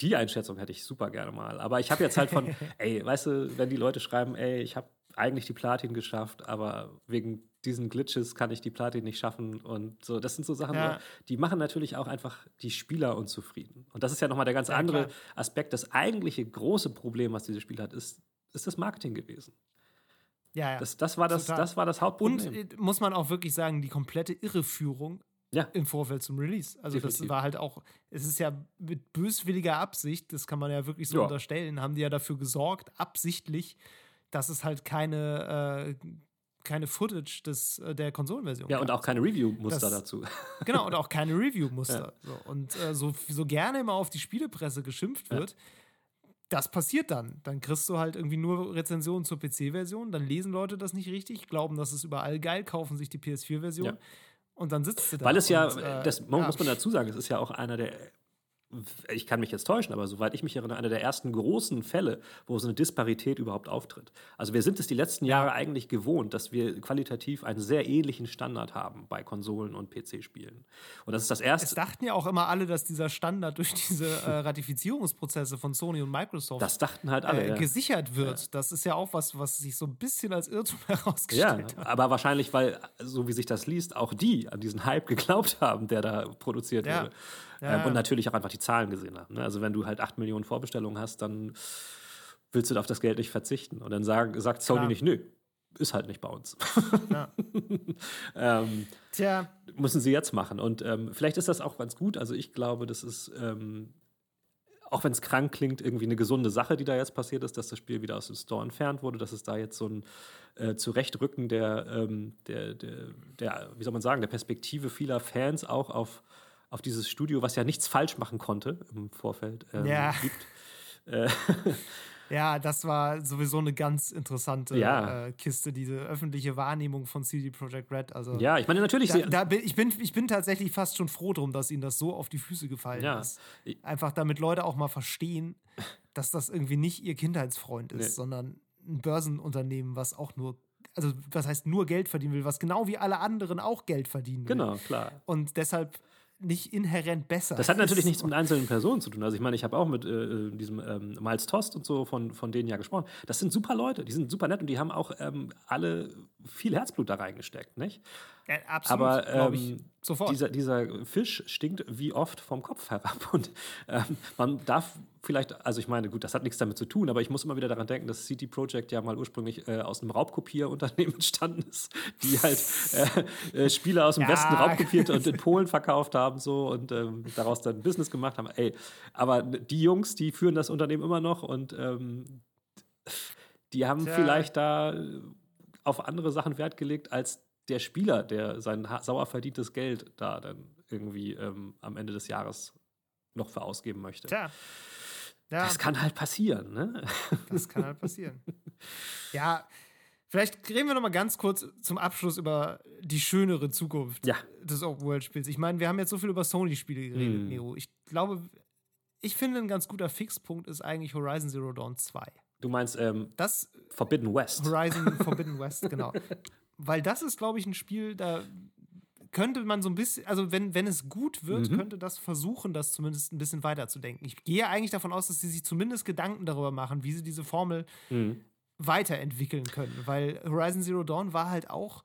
Die Einschätzung hätte ich super gerne mal. Aber ich habe jetzt halt von, ey, weißt du, wenn die Leute schreiben, ey, ich habe eigentlich die Platin geschafft, aber wegen diesen Glitches kann ich die Platin nicht schaffen und so. Das sind so Sachen, ja. die machen natürlich auch einfach die Spieler unzufrieden. Und das ist ja nochmal der ganz ja, andere klar. Aspekt. Das eigentliche große Problem, was dieses Spiel hat, ist, ist das Marketing gewesen. Ja, ja. Das, das, war das, das war das Hauptproblem. Und äh, muss man auch wirklich sagen, die komplette Irreführung ja. im Vorfeld zum Release. Also Definitiv. das war halt auch, es ist ja mit böswilliger Absicht, das kann man ja wirklich so ja. unterstellen, haben die ja dafür gesorgt, absichtlich, dass es halt keine, äh, keine Footage des, äh, der Konsolenversion Ja, gab. und auch keine Review-Muster dazu. Genau, und auch keine Review-Muster. Ja. So. Und äh, so, so gerne immer auf die Spielepresse geschimpft wird. Das passiert dann. Dann kriegst du halt irgendwie nur Rezensionen zur PC-Version, dann lesen Leute das nicht richtig, glauben, das ist überall geil, kaufen sich die PS4-Version. Ja. Und dann sitzt du da. Weil es ja, und, äh, das muss man dazu sagen, es ist ja auch einer der ich kann mich jetzt täuschen, aber soweit ich mich erinnere, einer der ersten großen Fälle, wo so eine Disparität überhaupt auftritt. Also wir sind es die letzten Jahre eigentlich gewohnt, dass wir qualitativ einen sehr ähnlichen Standard haben bei Konsolen und PC-Spielen. Und das ist das erste. Es dachten ja auch immer alle, dass dieser Standard durch diese äh, Ratifizierungsprozesse von Sony und Microsoft das dachten halt alle, äh, gesichert wird. Ja. Das ist ja auch was, was sich so ein bisschen als Irrtum herausgestellt ja, hat. Aber wahrscheinlich, weil, so wie sich das liest, auch die an diesen Hype geglaubt haben, der da produziert Ja. wurde. Ja, Ähm, und natürlich auch einfach die Zahlen gesehen haben. Ne? Also wenn du halt 8 Millionen Vorbestellungen hast, dann willst du auf das Geld nicht verzichten. Und dann sag, sagt Sony Klar. nicht, nö, ist halt nicht bei uns. Ja. ähm, Tja, müssen sie jetzt machen. Und ähm, vielleicht ist das auch ganz gut. Also ich glaube, das ist, ähm, auch wenn es krank klingt, irgendwie eine gesunde Sache, die da jetzt passiert ist, dass das Spiel wieder aus dem Store entfernt wurde, dass es da jetzt so ein äh, Zurechtrücken der, ähm, der, der, der, wie soll man sagen, der Perspektive vieler Fans auch auf, auf dieses Studio, was ja nichts falsch machen konnte im Vorfeld, ähm, Ja. gibt. Äh, ja, das war sowieso eine ganz interessante Ja. äh, Kiste, diese öffentliche Wahrnehmung von CD Projekt Red. Also ja, ich meine, natürlich, Da, da bin, ich, bin, ich bin tatsächlich fast schon froh drum, dass ihnen das so auf die Füße gefallen Ja. ist. Einfach damit Leute auch mal verstehen, dass das irgendwie nicht ihr Kindheitsfreund ist, Nee. sondern ein Börsenunternehmen, was auch nur, also was heißt nur Geld verdienen will, was genau wie alle anderen auch Geld verdienen will. genau, klar. Und deshalb nicht inhärent besser. Das hat natürlich nichts mit einzelnen Personen zu tun. Also ich meine, ich habe auch mit äh, diesem ähm, Miles Tost und so von, von denen ja gesprochen. Das sind super Leute, die sind super nett und die haben auch ähm, alle viel Herzblut da reingesteckt, nicht? Ja, absolut, Aber ähm, ich, sofort. Dieser, dieser Fisch stinkt wie oft vom Kopf herab. Und ähm, man darf vielleicht, also ich meine, gut, das hat nichts damit zu tun, aber ich muss immer wieder daran denken, dass CD Projekt ja mal ursprünglich äh, aus einem Raubkopierunternehmen entstanden ist, die halt äh, äh, Spiele aus dem Ja. Westen raubkopiert und in Polen verkauft haben so und ähm, daraus dann Business gemacht haben. Ey, aber die Jungs, die führen das Unternehmen immer noch und ähm, die haben Tja. vielleicht da auf andere Sachen Wert gelegt als der Spieler, der sein sauer verdientes Geld da dann irgendwie ähm, am Ende des Jahres noch für ausgeben möchte. Tja. Ja, Das kann halt passieren, ne? das kann halt passieren. ja, vielleicht reden wir noch mal ganz kurz zum Abschluss über die schönere Zukunft Ja. des Open-World-Spiels. Ich meine, wir haben jetzt so viel über Sony-Spiele geredet, Hm. Nero. Ich glaube, ich finde, ein ganz guter Fixpunkt ist eigentlich Horizon Zero Dawn 2. Du meinst ähm, Das Forbidden West. Horizon Forbidden West, genau. Weil das ist, glaube ich, ein Spiel, da könnte man so ein bisschen, also wenn, wenn es gut wird, Mhm. könnte das versuchen, das zumindest ein bisschen weiterzudenken. Ich gehe eigentlich davon aus, dass sie sich zumindest Gedanken darüber machen, wie sie diese Formel Mhm. weiterentwickeln können. Weil Horizon Zero Dawn war halt auch,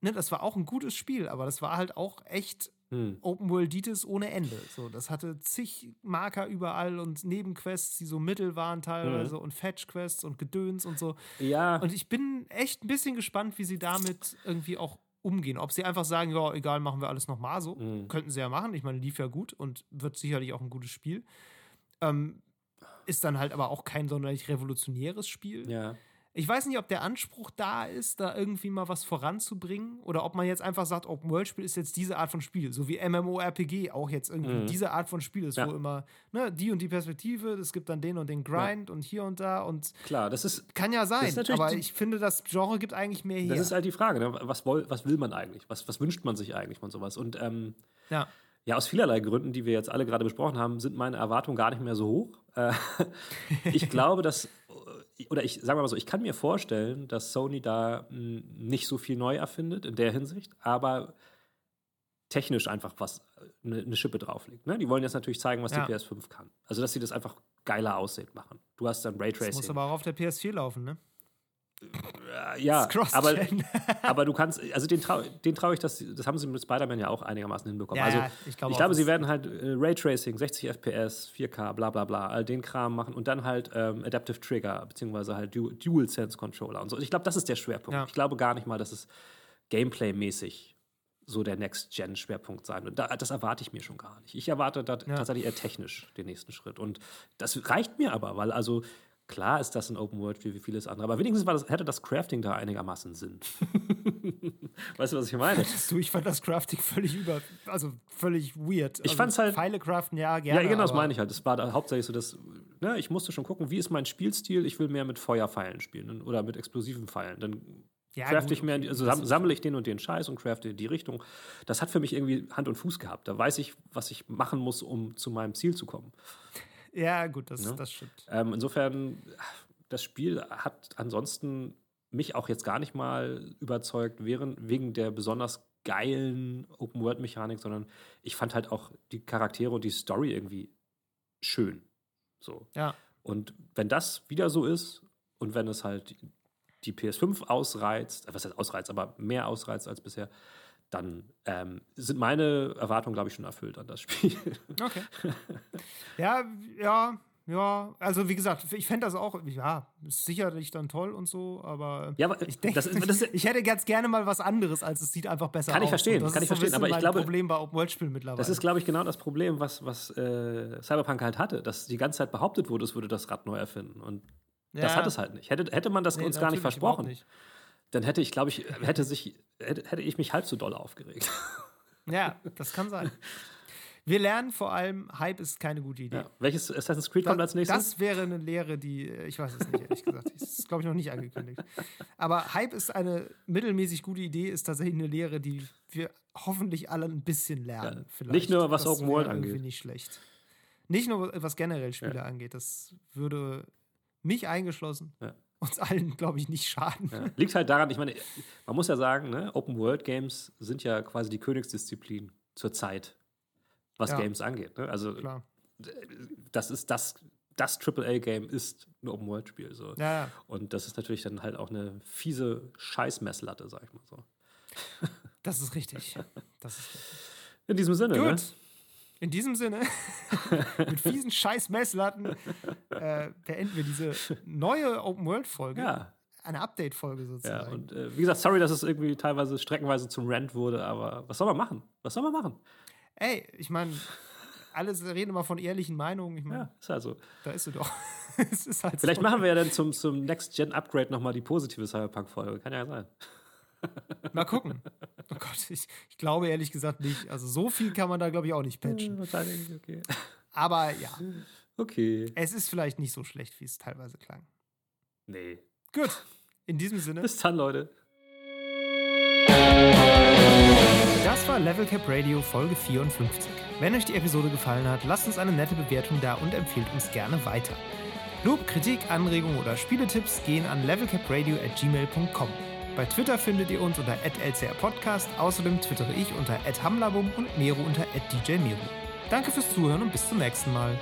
ne, das war auch ein gutes Spiel, aber das war halt auch echt Mhm. Open Worlditis ohne Ende. So, das hatte zig Marker überall und Nebenquests, die so mittel waren teilweise und Fetch-Quests und Gedöns und so. Ja, Und ich bin echt ein bisschen gespannt, wie sie damit irgendwie auch umgehen. Ob sie einfach sagen, ja, egal, machen wir alles nochmal so. Mhm. Könnten sie ja machen. Ich meine, lief ja gut und wird sicherlich auch ein gutes Spiel. Ähm, ist dann halt aber auch kein sonderlich revolutionäres Spiel. ja. Ich weiß nicht, ob der Anspruch da ist, da irgendwie mal was voranzubringen oder ob man jetzt einfach sagt, Open World Spiel ist jetzt diese Art von Spiel, so wie MMORPG auch jetzt irgendwie Mhm. diese Art von Spiel ist, Ja. wo immer ne, die und die Perspektive, es gibt dann den und den Grind und hier und da und Klar, das ist, kann ja sein, aber ich finde, das Genre gibt eigentlich mehr her. das ist halt die Frage. Ne? Was, woll, was will man eigentlich? Was, was wünscht man sich eigentlich von sowas? Und ähm, ja. Ja, aus vielerlei Gründen, die wir jetzt alle gerade besprochen haben, sind meine Erwartungen gar nicht mehr so hoch. Äh, ich glaube, dass, oder ich sage mal so, ich kann mir vorstellen, dass Sony da mh, nicht so viel neu erfindet in der Hinsicht, aber technisch einfach was, eine, eine Schippe drauflegt. Ne? Die wollen jetzt natürlich zeigen, was Ja. die PS5 kann. Also, dass sie das einfach geiler aussieht machen. Du hast dann Das muss Raytracing. aber auch auf der PS4 laufen, ne? Äh, ja, aber, aber du kannst, also den traue den trau ich, das, das haben sie mit Spider-Man ja auch einigermaßen hinbekommen. Ja, also, ja, ich glaube ich glaube, sie werden halt äh, Raytracing, 60 FPS, 4K, bla bla bla, all den Kram machen und dann halt ähm, Adaptive Trigger, beziehungsweise halt Du Dual Sense Controller und so. Ich glaube, das ist der Schwerpunkt. Ja. Ich glaube gar nicht mal, dass es Gameplay-mäßig so der Next-Gen-Schwerpunkt sein wird. Da, das erwarte ich mir schon gar nicht. Ich erwarte da Ja. tatsächlich eher technisch den nächsten Schritt. Und das reicht mir aber, weil also klar ist das ein Open-World-Spiel wie vieles andere, aber wenigstens das, hätte das Crafting da einigermaßen Sinn. weißt du, was ich meine? Du, ich fand das Crafting völlig über, also völlig weird. Ich also fand's halt- Pfeile craften, ja, gerne. ja, genau, das meine ich halt. Das war da hauptsächlich so, dass ne, ich musste schon gucken, wie ist mein Spielstil? Ich will mehr mit Feuerpfeilen spielen oder mit explosiven Pfeilen. Dann Ja, crafte ich mir, also sammle ich den und den Scheiß und crafte in die Richtung. Das hat für mich irgendwie Hand und Fuß gehabt. Da weiß ich, was ich machen muss, um zu meinem Ziel zu kommen. Ja, gut, das, ja? das stimmt. Ähm, insofern, das Spiel hat ansonsten mich auch jetzt gar nicht mal überzeugt, während, wegen der besonders geilen Open-World-Mechanik, sondern ich fand halt auch die Charaktere und die Story irgendwie schön. So. Ja. Und wenn das wieder so ist und wenn es halt die PS5 ausreizt, äh, was heißt ausreizt, aber mehr ausreizt als bisher, dann ähm, sind meine Erwartungen, glaube ich, schon erfüllt an das Spiel. Okay. ja, ja, ja, also wie gesagt, ich fände das auch, ja, ist sicherlich dann toll und so, aber, ja, aber ich denke, ich hätte ganz gerne mal was anderes, als es sieht einfach besser aus. Kann ich verstehen, kann ich verstehen, aber ich glaube, Problem bei Open World Spielen mittlerweile. Das ist, glaube ich, genau das Problem, was, was äh, Cyberpunk halt hatte, dass die ganze Zeit behauptet wurde, es würde das Rad neu erfinden und ja. das hat es halt nicht. Hätte, hätte man das nee, uns gar nicht versprochen, nicht. Dann hätte ich, glaube ich, hätte sich, hätte, ich mich halb so doll aufgeregt. Ja, das kann sein. Wir lernen vor allem, Hype ist keine gute Idee. Ja. Welches Assassin's Creed kommt als nächstes? Das wäre eine Lehre, die, äh, ich weiß es nicht, ehrlich gesagt. Das ist, glaube ich, noch nicht angekündigt. Aber Hype ist eine mittelmäßig gute Idee, ist tatsächlich eine Lehre, die wir hoffentlich alle ein bisschen lernen. Ja. Vielleicht. Nicht nur, was das Open World angeht. nicht schlecht. Nicht nur, was generell Spiele ja. angeht. Das würde mich eingeschlossen ja uns allen, glaube ich, nicht schaden. Ja. Liegt halt daran, ich meine, man muss ja sagen, ne, Open World Games sind ja quasi die Königsdisziplin zur Zeit was ja. Games angeht. Ne? Also Klar. das ist das, das AAA-Game ist ein Open-World-Spiel. So. Ja. Und das ist natürlich dann halt auch eine fiese Scheißmesslatte, sag ich mal so. Das ist richtig. Das ist richtig. In diesem Sinne, ne? Gut. Ne? In diesem Sinne, mit fiesen Scheiß-Messlatten äh, beenden wir diese neue Open-World-Folge. Ja. Eine Update-Folge sozusagen. Ja, und äh, wie gesagt, sorry, dass es irgendwie teilweise streckenweise zum Rant wurde, aber was soll man machen? Was soll man machen? ey, ich meine, alle reden immer von ehrlichen Meinungen. Ich mein, ja, ist also. Da ist sie doch. ist halt Vielleicht so. machen wir ja dann zum, zum Next-Gen-Upgrade nochmal die positive Cyberpunk-Folge. Kann ja sein. Mal gucken. Oh Gott, ich, ich, glaube ehrlich gesagt nicht. Also so viel kann man da, glaube ich, auch nicht patchen. Wahrscheinlich, okay. Aber ja. Okay. Es ist vielleicht nicht so schlecht, wie es teilweise klang. Nee. Gut. In diesem Sinne. Bis dann, Leute. Das war Level Cap Radio Folge 54. Wenn euch die Episode gefallen hat, lasst uns eine nette Bewertung da und empfehlt uns gerne weiter. Lob, Kritik, Anregungen oder Spieletipps gehen an levelcapradio@gmail.com. Bei Twitter findet ihr uns unter @lcrpodcast. Außerdem twittere ich unter @hamlabum und Mero unter @djmero. Danke fürs Zuhören und bis zum nächsten Mal.